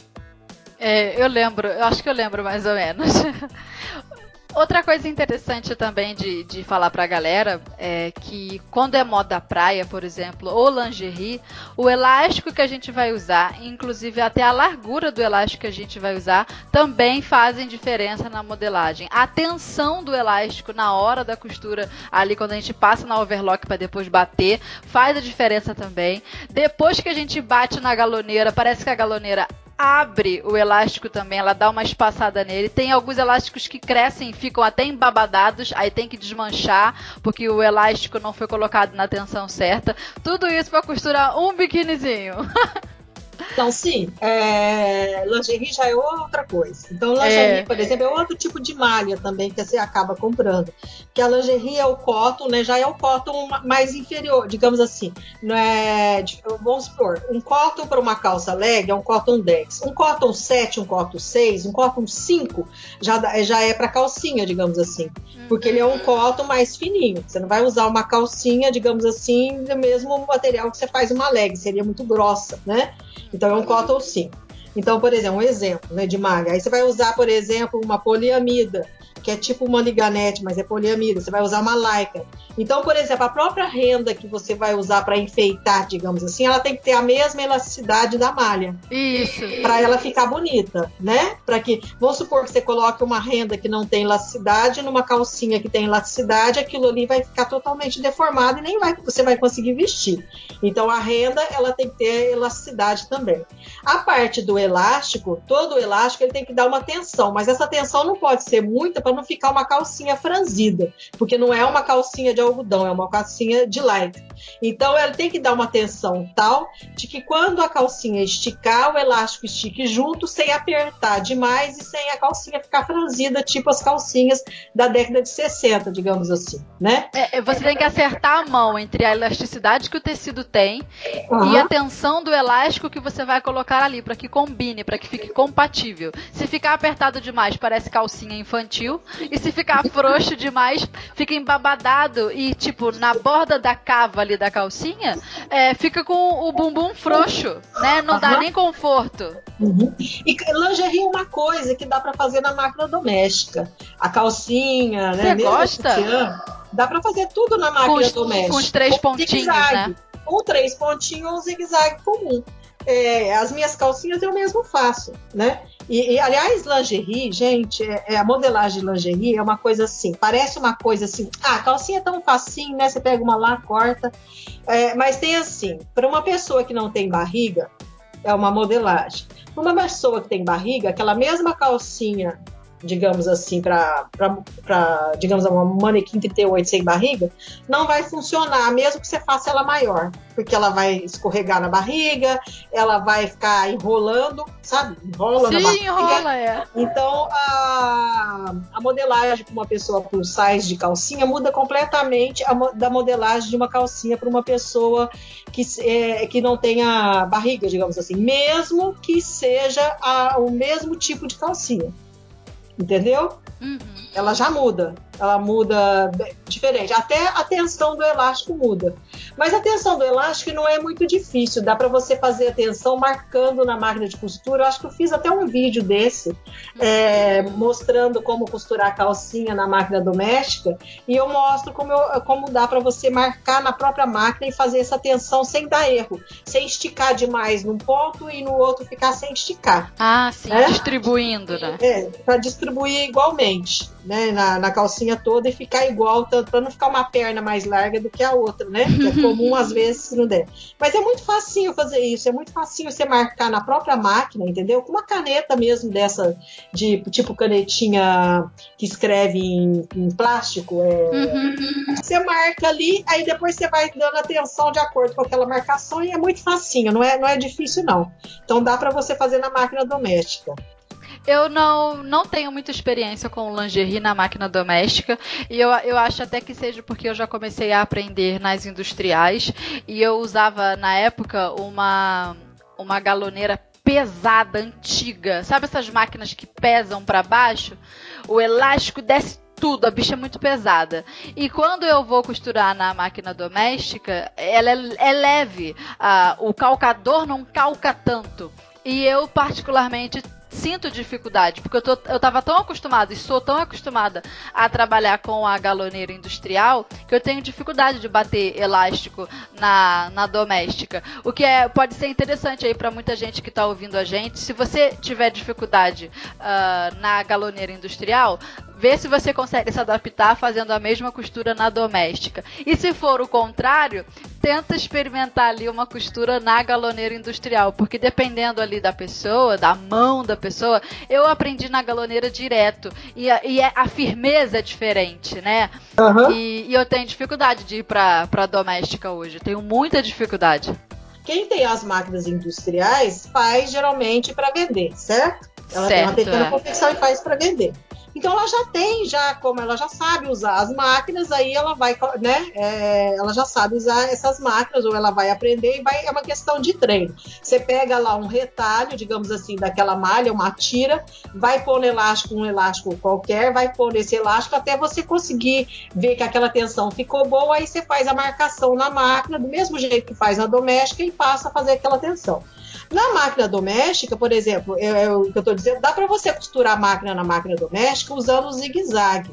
É, eu lembro, eu acho que eu lembro mais ou menos. [LAUGHS] Outra coisa interessante também de, de falar pra galera é que quando é moda praia, por exemplo, ou lingerie, o elástico que a gente vai usar, inclusive até a largura do elástico que a gente vai usar, também fazem diferença na modelagem. A tensão do elástico na hora da costura, ali quando a gente passa na overlock para depois bater, faz a diferença também. Depois que a gente bate na galoneira, parece que a galoneira abre o elástico também, ela dá uma espaçada nele. Tem alguns elásticos que crescem ficam até embabadados, aí tem que desmanchar, porque o elástico não foi colocado na tensão certa. Tudo isso para costurar um biquinizinho. [LAUGHS] Então, sim, é, lingerie já é outra coisa. Então, lingerie, é. por exemplo, é outro tipo de malha também que você acaba comprando. Que a lingerie é o cotton, né? Já é o cotton mais inferior, digamos assim. Não é, vamos supor, um cotton para uma calça leg é um cotton 10. Um cotton 7, um cotton 6, um cotton 5 já, já é para calcinha, digamos assim. Porque ele é um cotton mais fininho. Você não vai usar uma calcinha, digamos assim, do mesmo material que você faz uma leg, seria muito grossa, né? Então é um cotton sim. Então, por exemplo, um exemplo né, de malha. Aí você vai usar, por exemplo, uma poliamida que é tipo uma liganete, mas é poliamida, você vai usar uma lycra. Então, por exemplo, a própria renda que você vai usar para enfeitar, digamos assim, ela tem que ter a mesma elasticidade da malha. Isso. Para ela ficar bonita, né? Para que, vamos supor que você coloque uma renda que não tem elasticidade numa calcinha que tem elasticidade, aquilo ali vai ficar totalmente deformado e nem vai, você vai conseguir vestir. Então, a renda, ela tem que ter elasticidade também. A parte do elástico, todo o elástico, ele tem que dar uma tensão, mas essa tensão não pode ser muita para não ficar uma calcinha franzida, porque não é uma calcinha de algodão, é uma calcinha de light. Então ela tem que dar uma tensão tal de que quando a calcinha esticar, o elástico estique junto, sem apertar demais e sem a calcinha ficar franzida, tipo as calcinhas da década de 60, digamos assim, né? É, você tem que acertar a mão entre a elasticidade que o tecido tem uhum. e a tensão do elástico que você vai colocar ali para que combine, para que fique compatível. Se ficar apertado demais, parece calcinha infantil. E se ficar frouxo demais, fica embabadado e, tipo, na borda da cava ali da calcinha, é, fica com o bumbum frouxo, né? Não dá nem conforto. Uhum. E lingerie é uma coisa que dá para fazer na máquina doméstica. A calcinha, né? Você gosta? dá para fazer tudo na máquina com doméstica. Com os três pontinhos, né? Com três pontinhos ou um zigue-zague comum. É, as minhas calcinhas eu mesmo faço, né? E, e, aliás, lingerie, gente, é, é, a modelagem de lingerie é uma coisa assim, parece uma coisa assim, ah, calcinha é tão facinho, né? Você pega uma lá, corta. É, mas tem assim, para uma pessoa que não tem barriga, é uma modelagem. Uma pessoa que tem barriga, aquela mesma calcinha digamos assim, para, digamos, uma manequim 38 sem barriga, não vai funcionar, mesmo que você faça ela maior, porque ela vai escorregar na barriga, ela vai ficar enrolando, sabe? Enrola Sim, na barriga. enrola, é. Então, a, a modelagem para uma pessoa plus size de calcinha muda completamente a, da modelagem de uma calcinha para uma pessoa que, é, que não tenha barriga, digamos assim, mesmo que seja a, o mesmo tipo de calcinha entendeu? Uhum. Ela já muda. Ela muda diferente. Até a tensão do elástico muda. Mas a tensão do elástico não é muito difícil. Dá para você fazer a tensão marcando na máquina de costura. Eu acho que eu fiz até um vídeo desse é, mostrando como costurar a calcinha na máquina doméstica. E eu mostro como, eu, como dá para você marcar na própria máquina e fazer essa tensão sem dar erro. Sem esticar demais num ponto e no outro ficar sem esticar. Ah, sim. É? Distribuindo, né? É, para distribuir igualmente né, na, na, calcinha toda e ficar igual, para não ficar uma perna mais larga do que a outra, né? [LAUGHS] É comum às vezes se não der. Mas é muito facinho fazer isso, é muito facinho você marcar na própria máquina, entendeu? Com uma caneta mesmo dessa, de tipo canetinha que escreve em, em plástico. É, uhum. Você marca ali, aí depois você vai dando atenção de acordo com aquela marcação e é muito facinho, não é, não é difícil não. Então dá para você fazer na máquina doméstica. Eu não, não tenho muita experiência com lingerie na máquina doméstica e eu, eu acho até que seja porque eu já comecei a aprender nas industriais e eu usava na época uma, uma galoneira pesada, antiga. Sabe essas máquinas que pesam para baixo? O elástico desce tudo, a bicha é muito pesada. E quando eu vou costurar na máquina doméstica, ela é, é leve. Ah, o calcador não calca tanto. E eu, particularmente, sinto dificuldade, porque eu, tô, eu tava tão acostumada e sou tão acostumada a trabalhar com a galoneira industrial que eu tenho dificuldade de bater elástico na, na doméstica. O que é, pode ser interessante aí para muita gente que está ouvindo a gente. Se você tiver dificuldade uh, na galoneira industrial, vê se você consegue se adaptar fazendo a mesma costura na doméstica. E se for o contrário, tenta experimentar ali uma costura na galoneira industrial, porque dependendo ali da pessoa, da mão da pessoa, eu aprendi na galoneira direto e a, e a firmeza é diferente, né? Uhum. E, e, eu tenho dificuldade de ir para para doméstica hoje, tenho muita dificuldade. Quem tem as máquinas industriais faz geralmente para vender, certo? Ela certo, tem uma pequena é. confecção e faz para vender. Então ela já tem, já como ela já sabe usar as máquinas, aí ela vai, né? É, ela já sabe usar essas máquinas, ou ela vai aprender e vai, é uma questão de treino. Você pega lá um retalho, digamos assim, daquela malha, uma tira, vai pôr no elástico, um elástico qualquer, vai pôr nesse elástico até você conseguir ver que aquela tensão ficou boa, aí você faz a marcação na máquina, do mesmo jeito que faz na doméstica, e passa a fazer aquela tensão. Na máquina doméstica, por exemplo, é, é o que eu estou dizendo, dá para você costurar a máquina na máquina doméstica usando o zigue-zague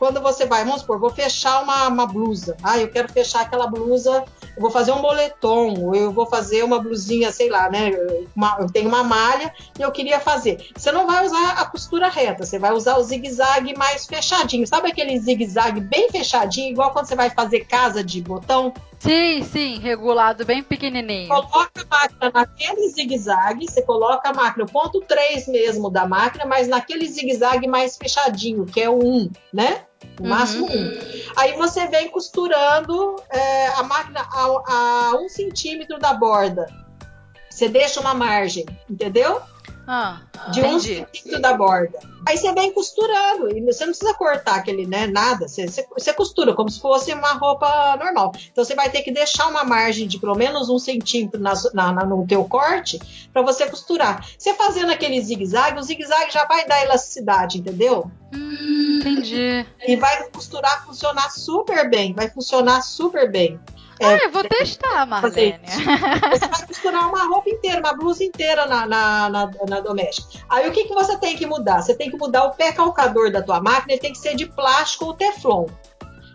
quando você vai, vamos supor, vou fechar uma, uma blusa. Ah, eu quero fechar aquela blusa, eu vou fazer um moletom, ou eu vou fazer uma blusinha, sei lá, né? Uma, eu tenho uma malha e eu queria fazer. Você não vai usar a costura reta, você vai usar o zigue-zague mais fechadinho. Sabe aquele zigue-zague bem fechadinho, igual quando você vai fazer casa de botão? Sim, sim, regulado bem pequenininho. Coloca a máquina naquele zigue-zague, você coloca a máquina, o ponto 3 mesmo da máquina, mas naquele zigue-zague mais fechadinho, que é o 1, né? O máximo uhum. um. Aí você vem costurando é, a máquina a, a um centímetro da borda. Você deixa uma margem, entendeu? Ah, de um centímetro da borda. Aí você vem costurando, e você não precisa cortar aquele, né? Nada. Você, você, você, costura como se fosse uma roupa normal. Então você vai ter que deixar uma margem de pelo menos um centímetro na, na, na no teu corte para você costurar. Você fazendo aquele zigue-zague, o zigue-zague já vai dar elasticidade, entendeu? Hum, entendi. E vai costurar, funcionar super bem. Vai funcionar super bem. É, ah, eu vou testar, Marlene. Você vai costurar uma roupa inteira, uma blusa inteira na, na, na, na, doméstica. Aí o que, que você tem que mudar? Você tem que mudar o pé calcador da tua máquina, ele tem que ser de plástico ou teflon.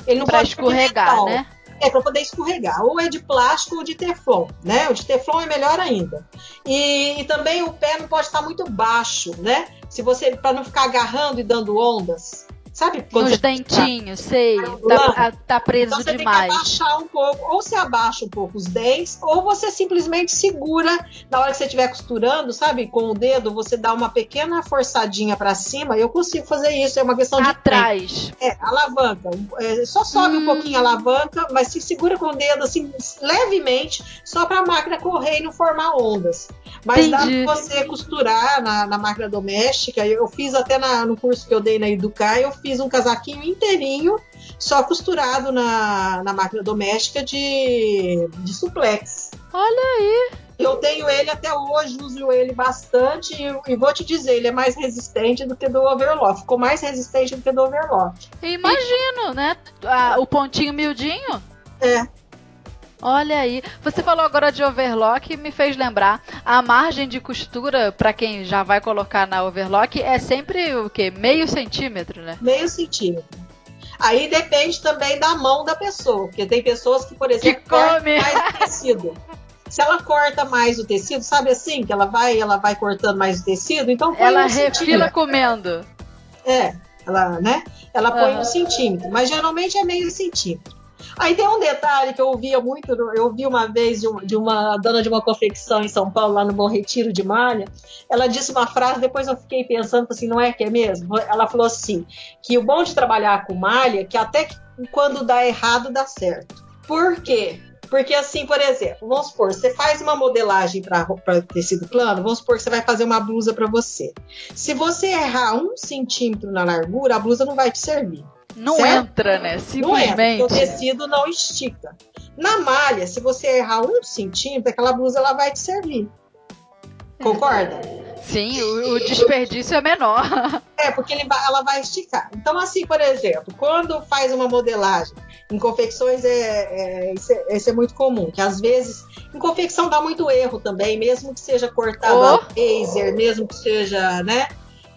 Ele não pra pode escorregar, né? É, para poder escorregar. Ou é de plástico ou de teflon, né? O de teflon é melhor ainda. E, e também o pé não pode estar muito baixo, né? Se você, para não ficar agarrando e dando ondas. Sabe? Nos dentinhos, tá, sei. Tá, tá, preso então você demais. Tem que abaixar um pouco, ou você abaixa um pouco os dentes, ou você simplesmente segura na hora que você estiver costurando, sabe? Com o dedo, você dá uma pequena forçadinha para cima. Eu consigo fazer isso, é uma questão de. Atrás. É, alavanca. É, só sobe hum. um pouquinho a alavanca, mas se segura com o dedo assim, levemente, só para a máquina correr e não formar ondas. Mas Entendi. dá pra você costurar na, na máquina doméstica. Eu fiz até na, no curso que eu dei na Educar, eu fiz um casaquinho inteirinho, só costurado na, na máquina doméstica de, de suplex. Olha aí! Eu tenho ele até hoje, uso ele bastante e, e, vou te dizer, ele é mais resistente do que do overlock. Ficou mais resistente do que do overlock. Imagino, e... né? Ah, o pontinho miudinho. É. Olha aí, você falou agora de overlock e me fez lembrar. A margem de costura, para quem já vai colocar na overlock, é sempre o quê? Meio centímetro, né? Meio centímetro. Aí depende também da mão da pessoa, porque tem pessoas que, por exemplo, que come. mais o tecido. Se ela corta mais o tecido, sabe assim, que ela vai, ela vai cortando mais o tecido, então ela um refila comendo. É, ela, né? Ela põe uhum. um centímetro, mas geralmente é meio centímetro. Aí tem um detalhe que eu ouvia muito, eu ouvi uma vez de, de, uma dona de uma confecção em São Paulo, lá no Bom Retiro de Malha, ela disse uma frase, depois eu fiquei pensando assim, não é que é mesmo? Ela falou assim, que o bom de trabalhar com malha, que até quando dá errado, dá certo. Por quê? Porque assim, por exemplo, vamos supor, você faz uma modelagem para tecido plano, vamos supor que você vai fazer uma blusa para você. Se você errar um centímetro na largura, a blusa não vai te servir. Não certo? entra, né? Simplesmente. Não entra, o tecido não estica. Na malha, se você errar um centímetro, aquela blusa ela vai te servir. Concorda? Sim, o, o desperdício é menor. [LAUGHS] É, porque ele ela vai esticar. Então, assim, por exemplo, quando faz uma modelagem em confecções, é, é, isso, é, isso é muito comum, que às vezes em confecção dá muito erro também, mesmo que seja cortado oh. a laser, mesmo que seja, né?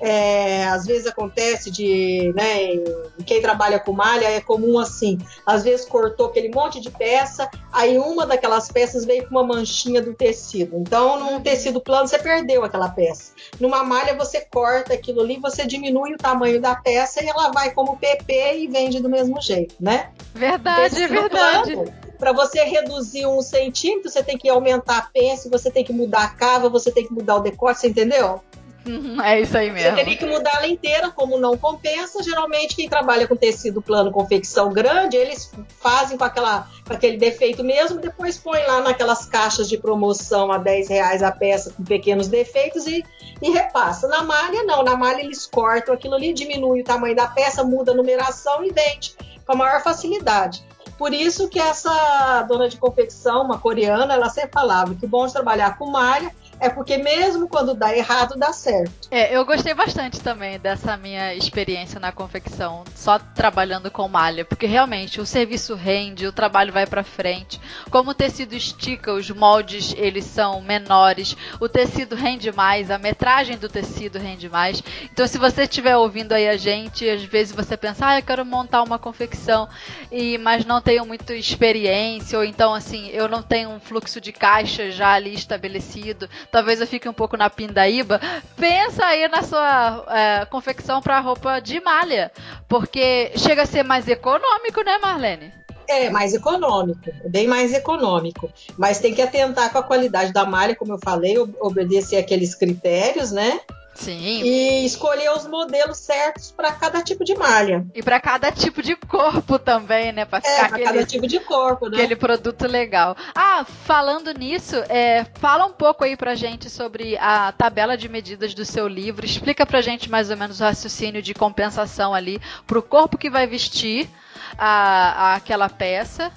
É, às vezes acontece de, né, quem trabalha com malha é comum assim, às vezes cortou aquele monte de peça, aí uma daquelas peças veio com uma manchinha do tecido. Então, num tecido plano você perdeu aquela peça. Numa malha você corta aquilo ali, você diminui o tamanho da peça e ela vai como PP e vende do mesmo jeito, né? Verdade, é verdade. para você reduzir um centímetro, você tem que aumentar a pence, você tem que mudar a cava, você tem que mudar o decote, você entendeu? [LAUGHS] É isso aí mesmo. Você teria que mudar ela inteira, como não compensa. Geralmente, quem trabalha com tecido plano, confecção grande, eles fazem com, aquela, com aquele defeito mesmo, depois põe lá naquelas caixas de promoção a 10 reais a peça com pequenos defeitos e, e repassa. Na malha, não. Na malha, eles cortam aquilo ali, diminui o tamanho da peça, muda a numeração e vende com a maior facilidade. Por isso que essa dona de confecção, uma coreana, ela sempre falava que bom de trabalhar com malha é porque mesmo quando dá errado, dá certo. É, eu gostei bastante também dessa minha experiência na confecção, só trabalhando com malha, porque realmente o serviço rende, o trabalho vai para frente. Como o tecido estica, os moldes eles são menores, o tecido rende mais, a metragem do tecido rende mais. Então, se você estiver ouvindo aí a gente, às vezes você pensa, ah, eu quero montar uma confecção, e mas não tenho muita experiência, ou então assim, eu não tenho um fluxo de caixa já ali estabelecido talvez eu fique um pouco na pindaíba, pensa aí na sua é, confecção para roupa de malha, porque chega a ser mais econômico, né, Marlene? É mais econômico, bem mais econômico. Mas tem que atentar com a qualidade da malha, como eu falei, obedecer aqueles critérios, né? Sim. E escolher os modelos certos para cada tipo de malha. E para cada tipo de corpo também, né? Para é, aquele, cada tipo de corpo, né? Aquele produto legal. Ah, falando nisso, é, fala um pouco aí pra gente sobre a tabela de medidas do seu livro. Explica pra gente mais ou menos o raciocínio de compensação ali pro corpo que vai vestir a, a aquela peça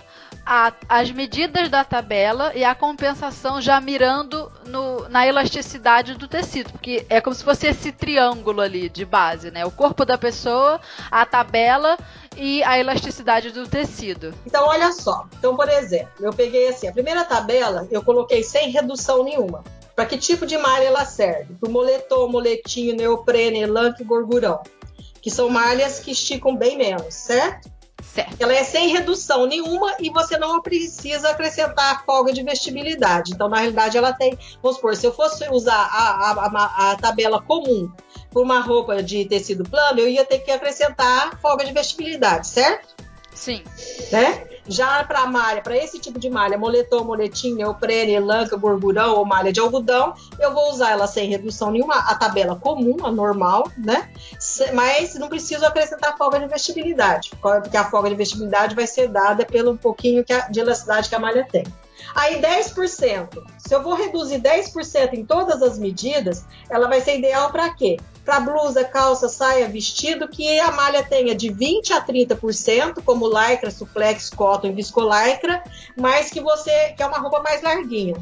a, as medidas da tabela e a compensação já mirando no, na elasticidade do tecido, porque é como se fosse esse triângulo ali de base, né? O corpo da pessoa, a tabela e a elasticidade do tecido. Então, olha só. Então, por exemplo, eu peguei assim, a primeira tabela eu coloquei sem redução nenhuma. Para que tipo de malha ela serve? Para moletom, moletinho, neoprene, elan e gorgurão. Que são malhas que esticam bem menos, certo? Certo. Ela é sem redução nenhuma e você não precisa acrescentar a folga de vestibilidade. Então, na realidade, ela tem. Vamos supor, se eu fosse usar a, a, a, a tabela comum por uma roupa de tecido plano, eu ia ter que acrescentar folga de vestibilidade, certo? Sim. Né? Já para malha, para esse tipo de malha, moletom, moletim, neoprene, elanca, gorgurão ou malha de algodão, eu vou usar ela sem redução nenhuma, a tabela comum, a normal, né? Mas não preciso acrescentar folga de vestibilidade, porque a folga de vestibilidade vai ser dada pelo pouquinho de elasticidade que a malha tem. Aí 10%. Se eu vou reduzir 10% em todas as medidas, ela vai ser ideal para quê? Para blusa, calça, saia, vestido, que a malha tenha de 20 a 30%, como lycra, suplex, cotton e viscolaicra, mas que você que é uma roupa mais larguinha.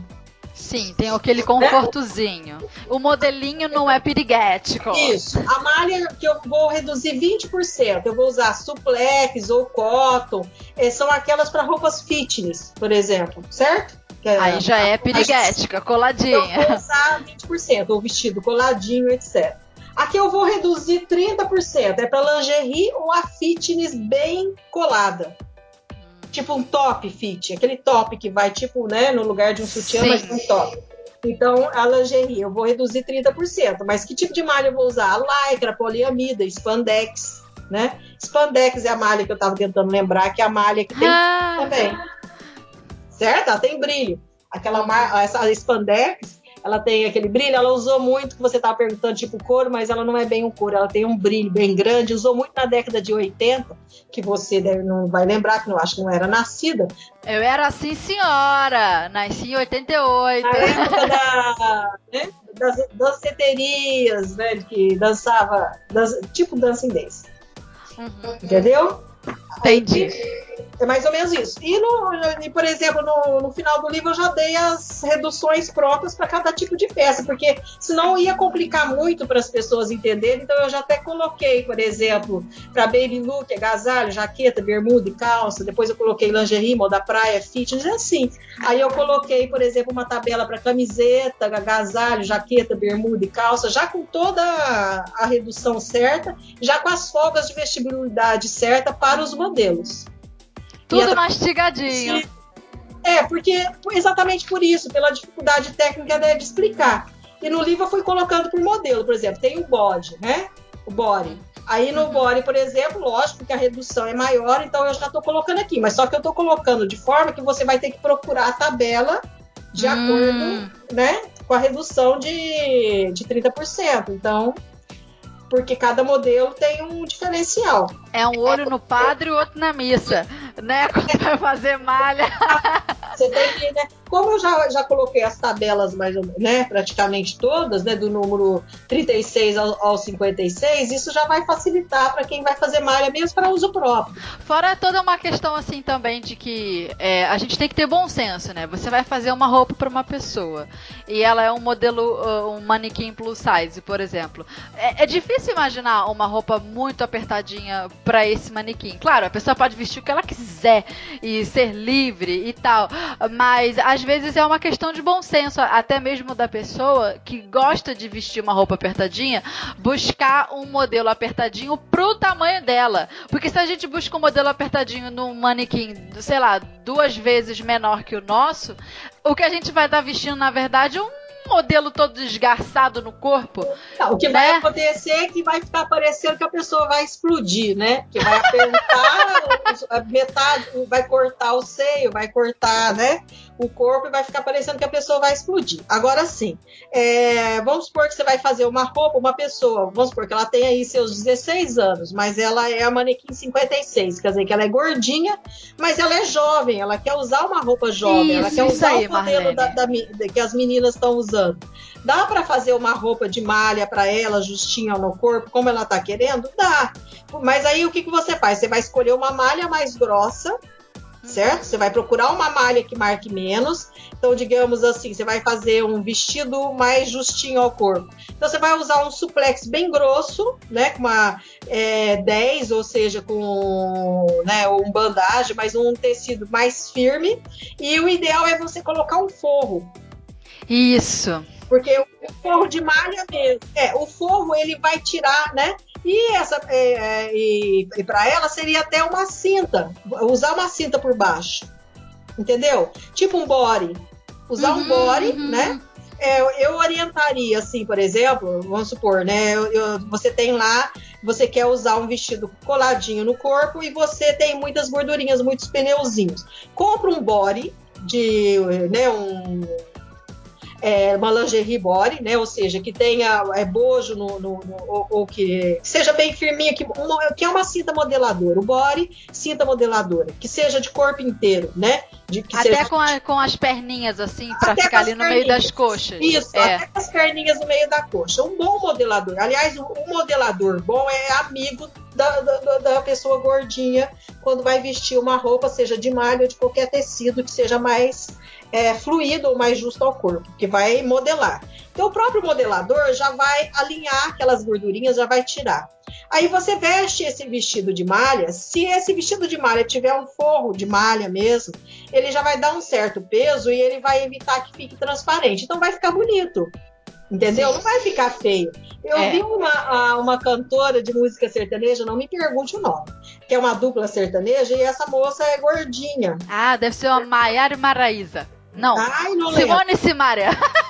Sim, tem aquele confortozinho. O modelinho não é piriguético. Isso. A malha que eu vou reduzir 20%. Eu vou usar suplex ou cotton. É, são aquelas para roupas fitness, por exemplo, certo? É, Aí já é piriguética, coladinha. Eu vou usar 20%, ou vestido coladinho, etc. Aqui eu vou reduzir 30%. É para lingerie ou a fitness bem colada tipo um top fit, aquele top que vai tipo, né, no lugar de um sutiã, Sim. mas um top. Então, a lingerie, eu vou reduzir 30%. Mas que tipo de malha eu vou usar? A lycra, poliamida, spandex, né? Spandex é a malha que eu estava tentando lembrar, que é a malha que tem ah. também. Certo? Ela tem brilho. Aquela essa spandex, ela tem aquele brilho, ela usou muito, que você estava perguntando, tipo couro, mas ela não é bem um couro, ela tem um brilho bem grande, usou muito na década de 80, que você deve, não vai lembrar, que eu acho que não era nascida. Eu era assim, senhora, nasci em 88. Na época da, né, das danceterias, né, que dançava, dança, tipo dança dance. Uhum. Entendeu? Entendi. Aí, é mais ou menos isso. E, no, e por exemplo, no, no, final do livro eu já dei as reduções próprias para cada tipo de peça, porque senão ia complicar muito para as pessoas entenderem. Então eu já até coloquei, por exemplo, para baby look, agasalho, jaqueta, bermuda e calça. Depois eu coloquei lingerie, moda praia, fitness, é assim. Aí eu coloquei, por exemplo, uma tabela para camiseta, agasalho, jaqueta, bermuda e calça, já com toda a redução certa, já com as folgas de vestibilidade certa para os modelos. Tudo mastigadinho. É, porque exatamente por isso, pela dificuldade técnica de explicar. E no livro eu fui colocando por modelo, por exemplo, tem o body, né? O body. Aí no uhum. body, por exemplo, lógico que a redução é maior, então eu já estou colocando aqui. Mas só que eu estou colocando de forma que você vai ter que procurar a tabela de hum. acordo, né? Com a redução de, de 30%. Então, porque cada modelo tem um diferencial. É um olho no padre e outro na missa, né? [LAUGHS] Quando vai fazer malha. Você tem que, né? Como eu já, já coloquei as tabelas, mais né, praticamente todas, né, do número 36 ao, ao 56, isso já vai facilitar para quem vai fazer malha mesmo para uso próprio. Fora toda uma questão assim também de que é, a gente tem que ter bom senso, né? Você vai fazer uma roupa para uma pessoa e ela é um modelo, uh, um manequim plus size, por exemplo. É, é difícil imaginar uma roupa muito apertadinha para esse manequim. Claro, a pessoa pode vestir o que ela quiser e ser livre e tal, mas às vezes é uma questão de bom senso, até mesmo da pessoa que gosta de vestir uma roupa apertadinha, buscar um modelo apertadinho pro tamanho dela. Porque se a gente busca um modelo apertadinho num manequim, sei lá, duas vezes menor que o nosso, o que a gente vai estar tá vestindo, na verdade, é um modelo todo desgarçado no corpo. Não, o que né? vai acontecer é que vai ficar parecendo que a pessoa vai explodir, né? Que vai apertar [LAUGHS] metade, vai cortar o seio, vai cortar, né? O corpo e vai ficar parecendo que a pessoa vai explodir. Agora sim, é, vamos supor que você vai fazer uma roupa, uma pessoa, vamos supor que ela tem aí seus 16 anos, mas ela é a manequim 56, quer dizer que ela é gordinha, mas ela é jovem, ela quer usar uma roupa jovem, isso, ela quer usar aí, o modelo da, da, que as meninas estão usando. Dá para fazer uma roupa de malha para ela, justinha no corpo, como ela tá querendo? Dá. Mas aí o que, que você faz? Você vai escolher uma malha mais grossa, certo? Você vai procurar uma malha que marque menos. Então, digamos assim, você vai fazer um vestido mais justinho ao corpo. Então, você vai usar um suplex bem grosso, né? Com uma é, 10, ou seja, com né, um bandagem, mas um tecido mais firme. E o ideal é você colocar um forro isso. Porque o forro de malha mesmo. É, o forro ele vai tirar, né? E essa é, é, e, e para ela seria até uma cinta, usar uma cinta por baixo, entendeu? Tipo um body, usar uhum, um body, uhum. né? É, eu orientaria assim, por exemplo, vamos supor, né? Eu, eu, você tem lá, você quer usar um vestido coladinho no corpo e você tem muitas gordurinhas, muitos pneuzinhos. Compra um body de, né? Um é, uma lingerie body, né? Ou seja, que tenha é, bojo no, no, no ou, ou, que seja bem firminha, que, uma, que é uma cinta modeladora. O body, cinta modeladora, que seja de corpo inteiro, né? De, até seja... com, a, com as perninhas, assim, para ficar ali no meio das coxas. Isso, é. até com as perninhas no meio da coxa. Um bom modelador. Aliás, um modelador bom é amigo da, da, da, pessoa gordinha quando vai vestir uma roupa, seja de malha ou de qualquer tecido que seja mais é, fluido ou mais justo ao corpo, que vai modelar. Então o próprio modelador já vai alinhar aquelas gordurinhas, já vai tirar. Aí você veste esse vestido de malha. Se esse vestido de malha tiver um forro de malha mesmo, ele já vai dar um certo peso e ele vai evitar que fique transparente. Então vai ficar bonito. Entendeu? Não vai ficar feio. Eu é. vi uma, uma cantora de música sertaneja, não me pergunte o nome, que é uma dupla sertaneja e essa moça é gordinha. Ah, deve ser uma Maiara Maraísa. Não. Ai, não Simone lembro. Simaria. [LAUGHS]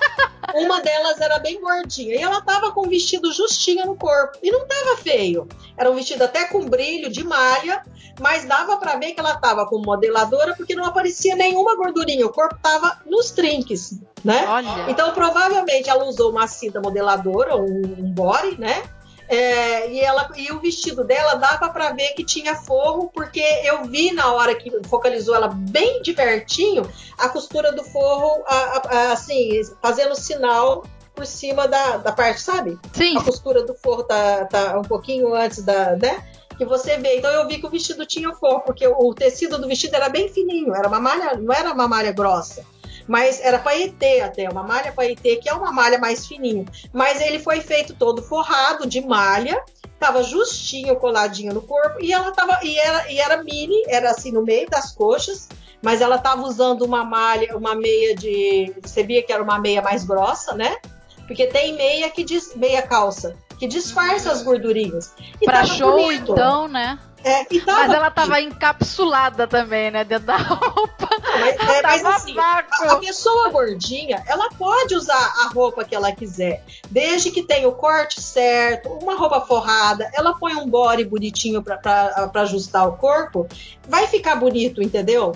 Uma delas era bem gordinha e ela tava com um vestido justinho no corpo e não tava feio. Era um vestido até com brilho de malha, mas dava para ver que ela tava com modeladora porque não aparecia nenhuma gordurinha. O corpo tava nos trinques, né? Olha. Então provavelmente ela usou uma cinta modeladora, um, um body, né? É, e, ela, e o vestido dela dava para ver que tinha forro, porque eu vi na hora que focalizou ela bem de pertinho, a costura do forro, a, a, assim, fazendo sinal por cima da, da parte, sabe? Sim. A costura do forro tá, tá um pouquinho antes da, né? Que você vê. Então eu vi que o vestido tinha forro, porque o, o tecido do vestido era bem fininho, era uma malha, não era uma malha grossa mas era paetê até, uma malha paetê, que é uma malha mais fininha. Mas ele foi feito todo forrado de malha, tava justinho, coladinho no corpo, e ela tava, e era, e era mini, era assim no meio das coxas, mas ela tava usando uma malha, uma meia de. Você via que era uma meia mais grossa, né? Porque tem meia que diz, meia calça, que disfarça as gordurinhas. E pra show, bonito. então, né? É, mas ela tava encapsulada também, né? Dentro da roupa. Mas, é, mas assim, a, a, pessoa gordinha, ela pode usar a roupa que ela quiser. Desde que tenha o corte certo, uma roupa forrada, ela põe um body bonitinho para ajustar o corpo, vai ficar bonito, entendeu?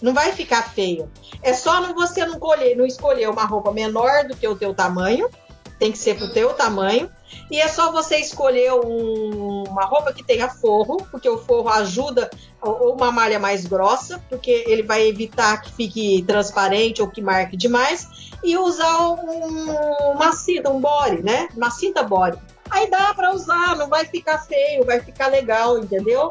Não vai ficar feio. É só não, você não, colher, não escolher uma roupa menor do que o teu tamanho, tem que ser pro teu tamanho e é só você escolher um, uma roupa que tenha forro, porque o forro ajuda, ou uma malha mais grossa, porque ele vai evitar que fique transparente ou que marque demais, e usar um, uma cinta, um body, né? Uma cinta body. Aí dá para usar, não vai ficar feio, vai ficar legal, entendeu?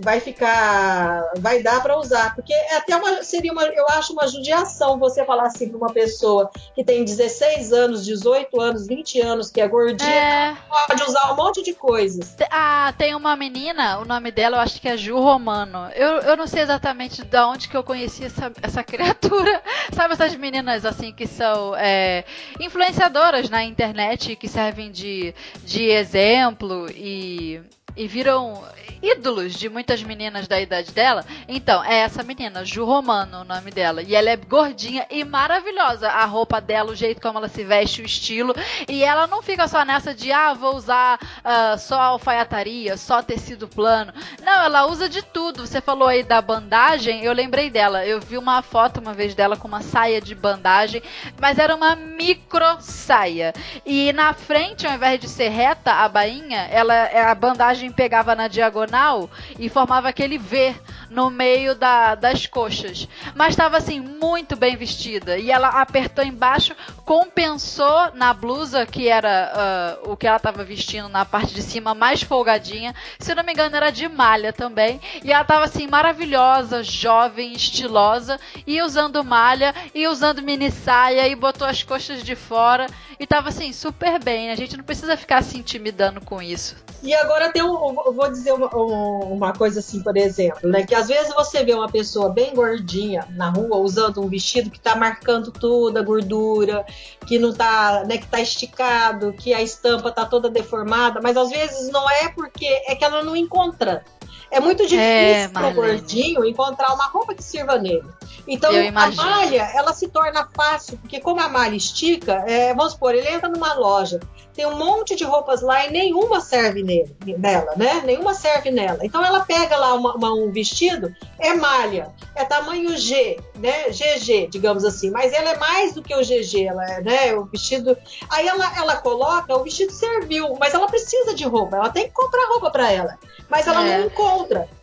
Vai ficar, vai dar para usar, porque é até uma seria uma, eu acho uma judiação você falar assim para uma pessoa que tem 16 anos, 18 anos, 20 anos, que é gordinha, é... pode usar um monte de coisas. Ah, tem uma menina, o nome dela eu acho que é Ju Romano. Eu, eu não sei exatamente de onde que eu conheci essa, essa [LAUGHS] criatura. Sabe essas meninas assim que são é, influenciadoras na internet que servem de, de exemplo e e viram ídolos de muitas meninas da idade dela. Então, é essa menina, Ju Romano, o nome dela. E ela é gordinha e maravilhosa. A roupa dela, o jeito como ela se veste, o estilo. E ela não fica só nessa de, ah, vou usar uh, só alfaiataria, só tecido plano. Não, ela usa de tudo. Você falou aí da bandagem, eu lembrei dela. Eu vi uma foto uma vez dela com uma saia de bandagem, mas era uma micro saia. E na frente, ao invés de ser reta, a bainha, ela, a bandagem pegava na diagonal e formava aquele V no meio da, das coxas. Mas estava assim, muito bem vestida. E ela apertou embaixo, compensou na blusa, que era uh, o que ela estava vestindo na parte de cima, mais folgadinha. Se não me engano, era de malha também. E ela estava assim, maravilhosa, jovem, estilosa, e usando malha, e usando mini saia, e botou as coxas de fora. E tava assim, super bem. A gente não precisa ficar se intimidando com isso. E agora tem um. Vou dizer uma, uma coisa assim, por exemplo, né? Que às vezes você vê uma pessoa bem gordinha na rua usando um vestido que tá marcando toda a gordura, que não tá, né, que tá esticado, que a estampa tá toda deformada, mas às vezes não é porque é que ela não encontra. É muito difícil é, para o gordinho encontrar uma roupa que sirva nele. Então, a malha, ela se torna fácil, porque como a malha estica, é, vamos supor, ele entra numa loja, tem um monte de roupas lá e nenhuma serve nele, nela, né? Nenhuma serve nela. Então, ela pega lá uma, uma, um vestido, é malha, é tamanho G, né? GG, digamos assim. Mas ela é mais do que o GG, ela é, né? O vestido... Aí ela, ela coloca, o vestido serviu, mas ela precisa de roupa, ela tem que comprar roupa para ela. Mas ela é. não encontra.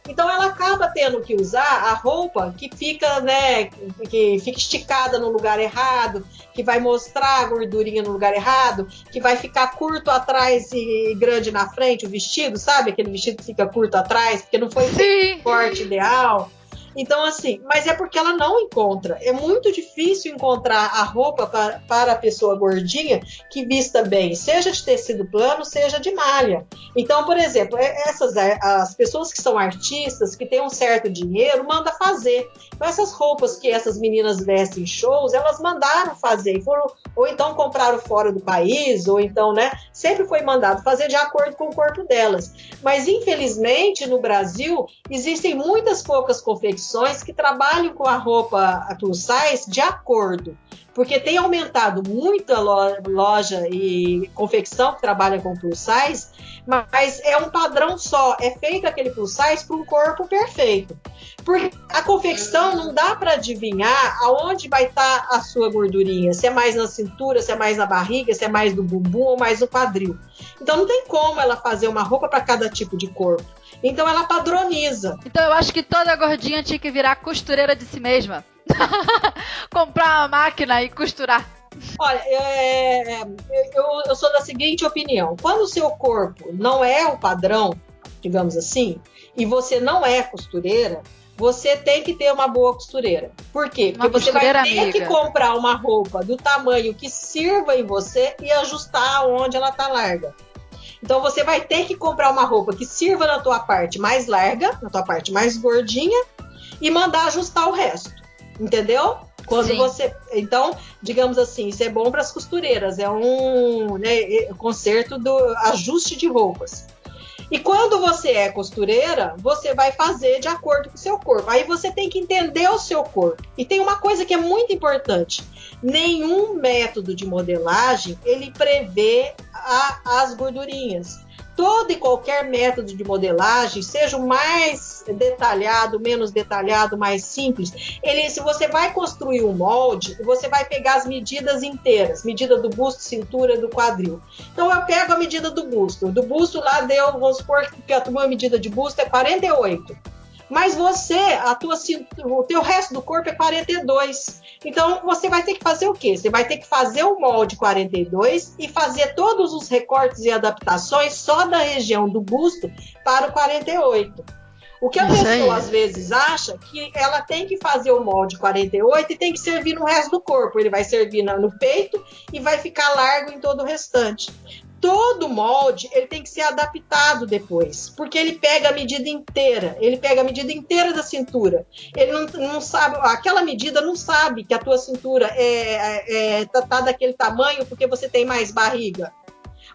Então ela acaba tendo que usar a roupa que fica, né, que fica esticada no lugar errado, que vai mostrar a gordurinha no lugar errado, que vai ficar curto atrás e grande na frente o vestido, sabe? Aquele vestido que fica curto atrás, porque não foi o corte ideal. Então, assim, mas é porque ela não encontra. É muito difícil encontrar a roupa para, para a pessoa gordinha que vista bem, seja de tecido plano, seja de malha. Então, por exemplo, é, essas é, as pessoas que são artistas, que têm um certo dinheiro, manda fazer. Então, essas roupas que essas meninas vestem em shows, elas mandaram fazer, foram, ou então compraram fora do país, ou então, né, sempre foi mandado fazer de acordo com o corpo delas. Mas, infelizmente, no Brasil, existem muitas poucas confecções que trabalham com a roupa plus size de acordo porque tem aumentado muito a loja e confecção que trabalha com plus size, mas é um padrão só, é feito aquele plus size para um corpo perfeito. Porque a confecção não dá para adivinhar aonde vai estar tá a sua gordurinha, se é mais na cintura, se é mais na barriga, se é mais no bumbum ou mais no quadril. Então não tem como ela fazer uma roupa para cada tipo de corpo. Então ela padroniza. Então eu acho que toda gordinha tinha que virar costureira de si mesma. [LAUGHS] Comprar uma máquina e costurar. Olha, é, eu, eu sou da seguinte opinião: quando o seu corpo não é o padrão, digamos assim, e você não é costureira, você tem que ter uma boa costureira. Por quê? Porque você vai ter amiga. que comprar uma roupa do tamanho que sirva em você e ajustar onde ela tá larga. Então você vai ter que comprar uma roupa que sirva na tua parte mais larga, na tua parte mais gordinha e mandar ajustar o resto entendeu? Quando Sim. você. Então, digamos assim, isso é bom para as costureiras, é um né, é, conserto do ajuste de roupas. E quando você é costureira, você vai fazer de acordo com o seu corpo. Aí você tem que entender o seu corpo. E tem uma coisa que é muito importante: nenhum método de modelagem ele prevê a, as gordurinhas todo e qualquer método de modelagem, seja o mais detalhado, menos detalhado, mais simples, ele, se você vai construir um molde, você vai pegar as medidas inteiras, medida do busto, cintura, do quadril. Então eu pego a medida do busto. Do busto lá deu, vamos supor que a tua medida de busto é 48. Mas você, a tua, o teu resto do corpo é 42. Então você vai ter que fazer o quê? Você vai ter que fazer o molde 42 e fazer todos os recortes e adaptações só da região do busto para o 48. O que a Isso pessoa aí. às vezes acha que ela tem que fazer o molde 48 e tem que servir no resto do corpo. Ele vai servir no peito e vai ficar largo em todo o restante todo molde ele tem que ser adaptado depois, porque ele pega a medida inteira, ele pega a medida inteira da cintura. Ele não, não sabe, aquela medida não sabe que a tua cintura é, é, é tá, tá daquele tamanho porque você tem mais barriga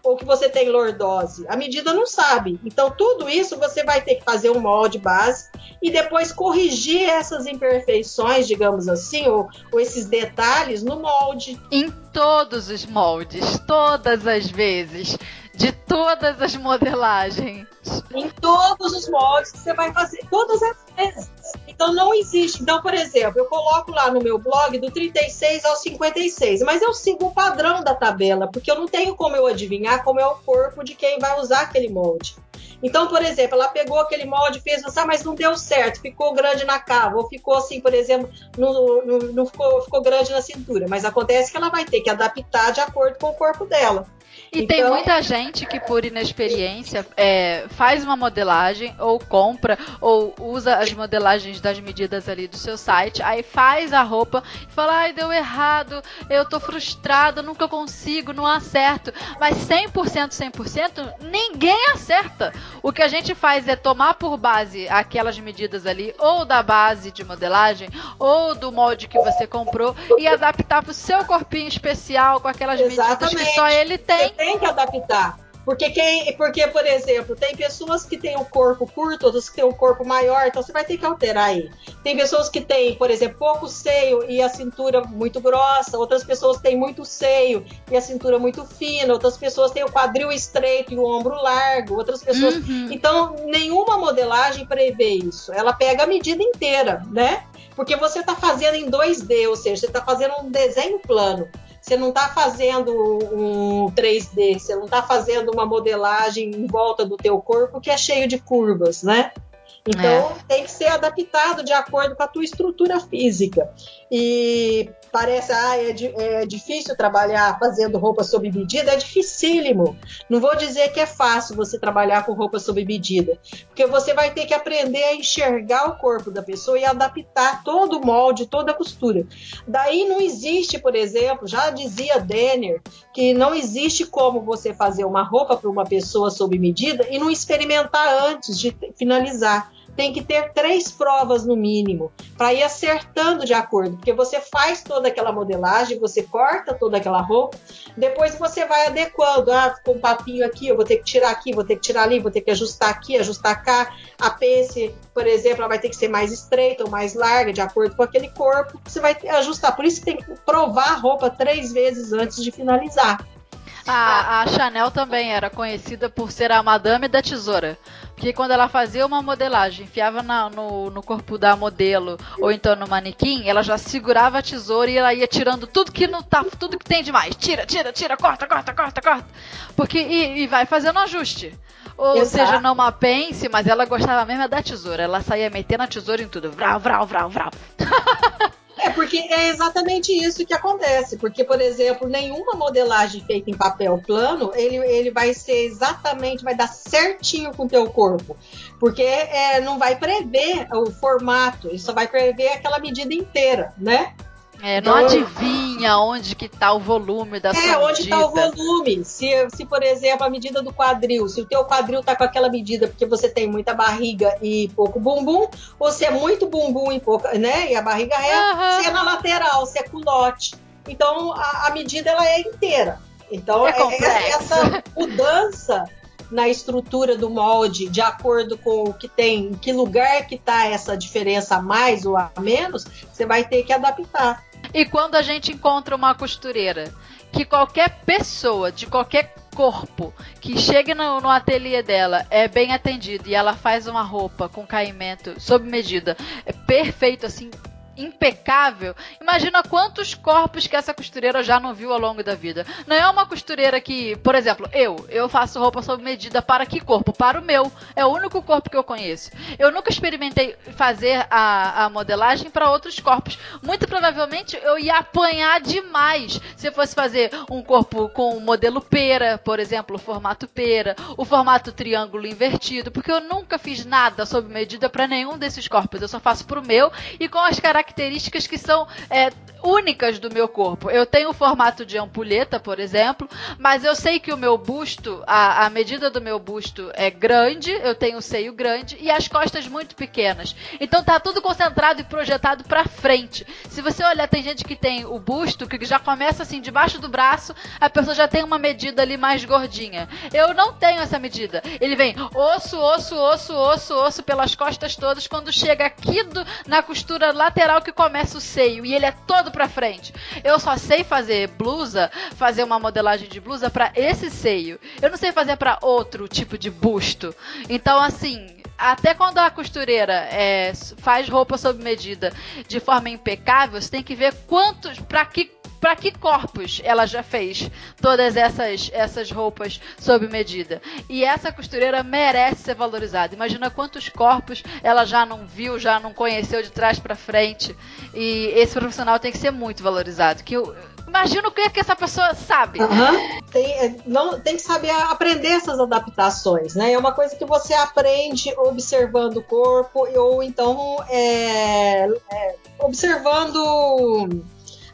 ou que você tem lordose. A medida não sabe. Então, tudo isso você vai ter que fazer um molde base e depois corrigir essas imperfeições, digamos assim, ou, ou esses detalhes no molde. Em todos os moldes, todas as vezes de todas as modelagens. Em todos os moldes que você vai fazer, todas as vezes. Então não existe. Então, por exemplo, eu coloco lá no meu blog do 36 ao 56, mas eu sigo o padrão da tabela, porque eu não tenho como eu adivinhar como é o corpo de quem vai usar aquele molde. Então, por exemplo, ela pegou aquele molde e fez, ah, mas não deu certo, ficou grande na cava, ou ficou assim, por exemplo, não, não, não ficou, ficou grande na cintura. Mas acontece que ela vai ter que adaptar de acordo com o corpo dela. E então... tem muita gente que, por inexperiência, é, faz uma modelagem, ou compra, ou usa as modelagens das medidas ali do seu site, aí faz a roupa e fala: ai, deu errado, eu tô frustrado, nunca consigo, não acerto. Mas 100%, 100%, ninguém acerta. O que a gente faz é tomar por base aquelas medidas ali, ou da base de modelagem, ou do molde que você comprou, e adaptar pro seu corpinho especial, com aquelas Exatamente. medidas que só ele tem tem que adaptar. Porque quem, porque por exemplo, tem pessoas que têm o corpo curto, outras que têm o corpo maior, então você vai ter que alterar aí. Tem pessoas que têm, por exemplo, pouco seio e a cintura muito grossa, outras pessoas têm muito seio e a cintura muito fina, outras pessoas têm o quadril estreito e o ombro largo, outras pessoas. Uhum. Então, nenhuma modelagem prevê isso. Ela pega a medida inteira, né? Porque você está fazendo em 2D, ou seja, você está fazendo um desenho plano. Você não está fazendo um 3D, você não está fazendo uma modelagem em volta do teu corpo que é cheio de curvas, né? Então é. tem que ser adaptado de acordo com a tua estrutura física. E parece, ah, é, é difícil trabalhar fazendo roupa sob medida, é dificílimo. Não vou dizer que é fácil você trabalhar com roupa sob medida, porque você vai ter que aprender a enxergar o corpo da pessoa e adaptar todo o molde, toda a costura. Daí não existe, por exemplo, já dizia Denner, que não existe como você fazer uma roupa para uma pessoa sob medida e não experimentar antes de finalizar tem que ter três provas no mínimo para ir acertando de acordo, porque você faz toda aquela modelagem, você corta toda aquela roupa, depois você vai adequando. Ah, ficou um papinho aqui, eu vou ter que tirar aqui, vou ter que tirar ali, vou ter que ajustar aqui, ajustar cá. A pence, por exemplo, ela vai ter que ser mais estreita ou mais larga, de acordo com aquele corpo. Você vai ajustar. Por isso que tem que provar a roupa três vezes antes de finalizar. A, a Chanel também era conhecida por ser a madame da tesoura. Porque quando ela fazia uma modelagem, enfiava na, no, no corpo da modelo ou então no manequim, ela já segurava a tesoura e ela ia tirando tudo que não tá, tudo que tem demais. Tira, tira, tira, corta, corta, corta, corta. Porque e, e vai fazendo ajuste. Ou Exato. seja, não uma pence, mas ela gostava mesmo da tesoura. Ela saía metendo a tesoura em tudo. Vral, vral, vral, vral. [LAUGHS] É porque é exatamente isso que acontece. Porque, por exemplo, nenhuma modelagem feita em papel plano, ele, ele vai ser exatamente, vai dar certinho com o teu corpo. Porque é, não vai prever o formato, ele só vai prever aquela medida inteira, né? É, não então, adivinha onde que tá o volume da é, sua medida. É, onde está o volume. Se, se, por exemplo, a medida do quadril, se o teu quadril tá com aquela medida porque você tem muita barriga e pouco bumbum, ou se é muito bumbum e pouca, né? E a barriga é, uhum. se é na lateral, se é culote. Então, a, a medida ela é inteira. Então, é é, é essa mudança na estrutura do molde, de acordo com o que tem, em que lugar que está essa diferença a mais ou a menos, você vai ter que adaptar. E quando a gente encontra uma costureira que qualquer pessoa de qualquer corpo que chegue no, no ateliê dela é bem atendido e ela faz uma roupa com caimento sob medida, é perfeito assim, impecável, imagina quantos corpos que essa costureira já não viu ao longo da vida. Não é uma costureira que, por exemplo, eu, eu faço roupa sob medida para que corpo? Para o meu. É o único corpo que eu conheço. Eu nunca experimentei fazer a, a modelagem para outros corpos. Muito provavelmente eu ia apanhar demais se eu fosse fazer um corpo com o modelo pera, por exemplo, o formato pera, o formato triângulo invertido, porque eu nunca fiz nada sob medida para nenhum desses corpos. Eu só faço para o meu e com as características características que são é, únicas do meu corpo. Eu tenho o formato de ampulheta, por exemplo, mas eu sei que o meu busto, a, a medida do meu busto é grande, eu tenho o seio grande e as costas muito pequenas. Então tá tudo concentrado e projetado para frente. Se você olhar, tem gente que tem o busto que já começa assim debaixo do braço, a pessoa já tem uma medida ali mais gordinha. Eu não tenho essa medida. Ele vem osso, osso, osso, osso, osso pelas costas todas quando chega aqui do, na costura lateral que começa o seio e ele é todo para frente. Eu só sei fazer blusa, fazer uma modelagem de blusa para esse seio. Eu não sei fazer para outro tipo de busto. Então, assim, até quando a costureira é, faz roupa sob medida de forma impecável, você tem que ver quantos, para que para que corpos ela já fez todas essas, essas roupas sob medida. E essa costureira merece ser valorizada. Imagina quantos corpos ela já não viu, já não conheceu de trás para frente. E esse profissional tem que ser muito valorizado. Que eu, imagino o que, é que essa pessoa sabe. Uhum. Tem, é, não, tem que saber aprender essas adaptações, né? É uma coisa que você aprende observando o corpo ou então é, é, observando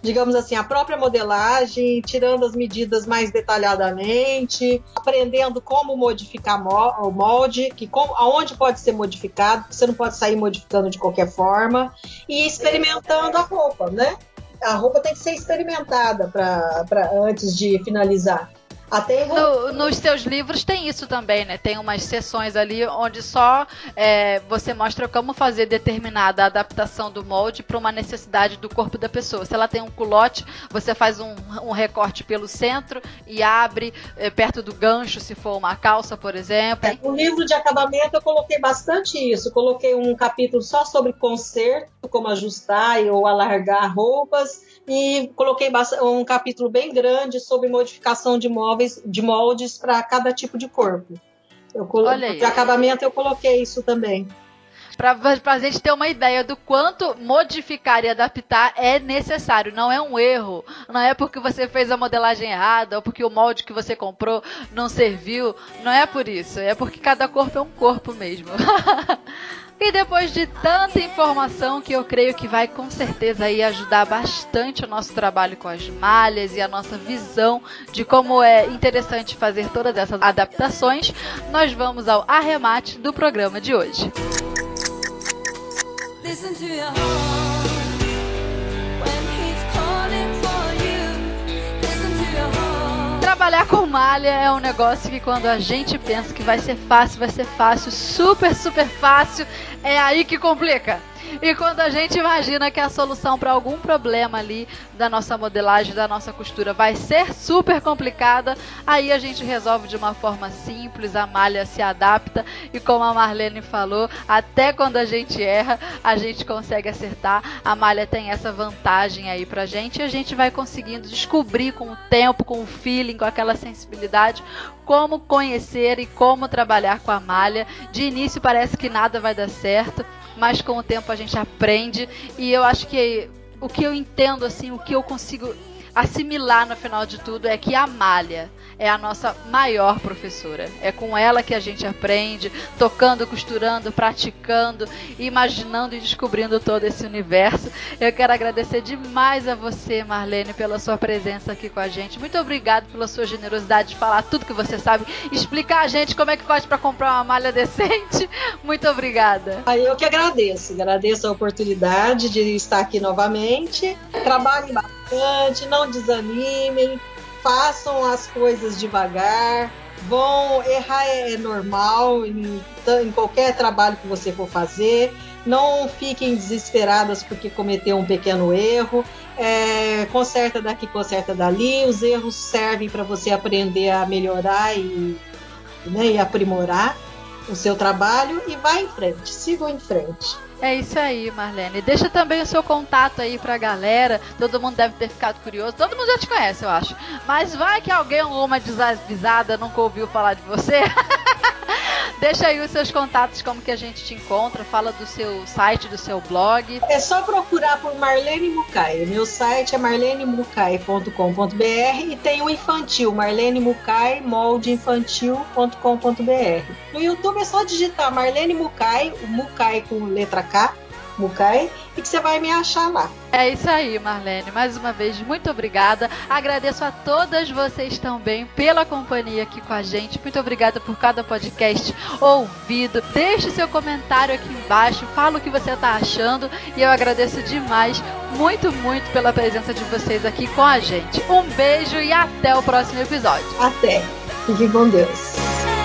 digamos assim, a própria modelagem, tirando as medidas mais detalhadamente, aprendendo como modificar o molde, que como, aonde pode ser modificado, você não pode sair modificando de qualquer forma, e experimentando a roupa, né? A roupa tem que ser experimentada para antes de finalizar. Até no, nos seus livros tem isso também, né? Tem umas sessões ali onde só é, você mostra como fazer determinada adaptação do molde para uma necessidade do corpo da pessoa. Se ela tem um culote, você faz um, um recorte pelo centro e abre é, perto do gancho, se for uma calça, por exemplo. É, no livro de acabamento eu coloquei bastante isso. Coloquei um capítulo só sobre conserto, como ajustar ou alargar roupas e coloquei um capítulo bem grande sobre modificação de móveis, de moldes para cada tipo de corpo. Eu colo... De acabamento eu coloquei isso também. Pra, pra gente ter uma ideia do quanto modificar e adaptar é necessário. Não é um erro. Não é porque você fez a modelagem errada ou porque o molde que você comprou não serviu. Não é por isso. É porque cada corpo é um corpo mesmo. [LAUGHS] E depois de tanta informação que eu creio que vai com certeza aí ajudar bastante o nosso trabalho com as malhas e a nossa visão de como é interessante fazer todas essas adaptações, nós vamos ao arremate do programa de hoje. Listen Trabalhar com malha é um negócio que quando a gente pensa que vai ser fácil, vai ser fácil, super, super fácil, é aí que complica. E quando a gente imagina que a solução para algum problema ali da nossa modelagem, da nossa costura vai ser super complicada, aí a gente resolve de uma forma simples, a malha se adapta e como a Marlene falou, até quando a gente erra, a gente consegue acertar. A malha tem essa vantagem aí pra gente e a gente vai conseguindo descobrir com o tempo, com o feeling, com aquela sensibilidade, como conhecer e como trabalhar com a malha. De início parece que nada vai dar certo, mas com o tempo a gente aprende. E eu acho que o que eu entendo assim, o que eu consigo assimilar no final de tudo é que a malha é a nossa maior professora. É com ela que a gente aprende, tocando, costurando, praticando, imaginando e descobrindo todo esse universo. Eu quero agradecer demais a você, Marlene, pela sua presença aqui com a gente. Muito obrigado pela sua generosidade de falar tudo que você sabe, explicar a gente como é que faz para comprar uma malha decente. [LAUGHS] Muito obrigada. Eu que agradeço, agradeço a oportunidade de estar aqui novamente. Trabalhe bastante, não desanimem, façam as coisas devagar. Vão errar é, é normal em, em qualquer trabalho que você for fazer. Não fiquem desesperadas porque cometeu um pequeno erro. É, conserta daqui, conserta dali. Os erros servem para você aprender a melhorar e, né, e aprimorar o seu trabalho e vá em frente, sigam em frente. É isso aí, Marlene. Deixa também o seu contato aí pra galera. Todo mundo deve ter ficado curioso. Todo mundo já te conhece, eu acho. Mas vai que alguém ou uma desavisada nunca ouviu falar de você. [LAUGHS] Deixa aí os seus contatos, como que a gente te encontra, fala do seu site, do seu blog. É só procurar por Marlene Mucay. Meu site é marlenemucay.com.br e tem o infantil, Marlene Mucay, moldeinfantil.com.br. No YouTube é só digitar Marlene Mucay, o Mucay com letra K, Mukai, e que você vai me achar lá. É isso aí, Marlene. Mais uma vez, muito obrigada. Agradeço a todas vocês também pela companhia aqui com a gente. Muito obrigada por cada podcast ouvido. Deixe seu comentário aqui embaixo, fala o que você está achando e eu agradeço demais, muito, muito pela presença de vocês aqui com a gente. Um beijo e até o próximo episódio. Até. Fique com Deus.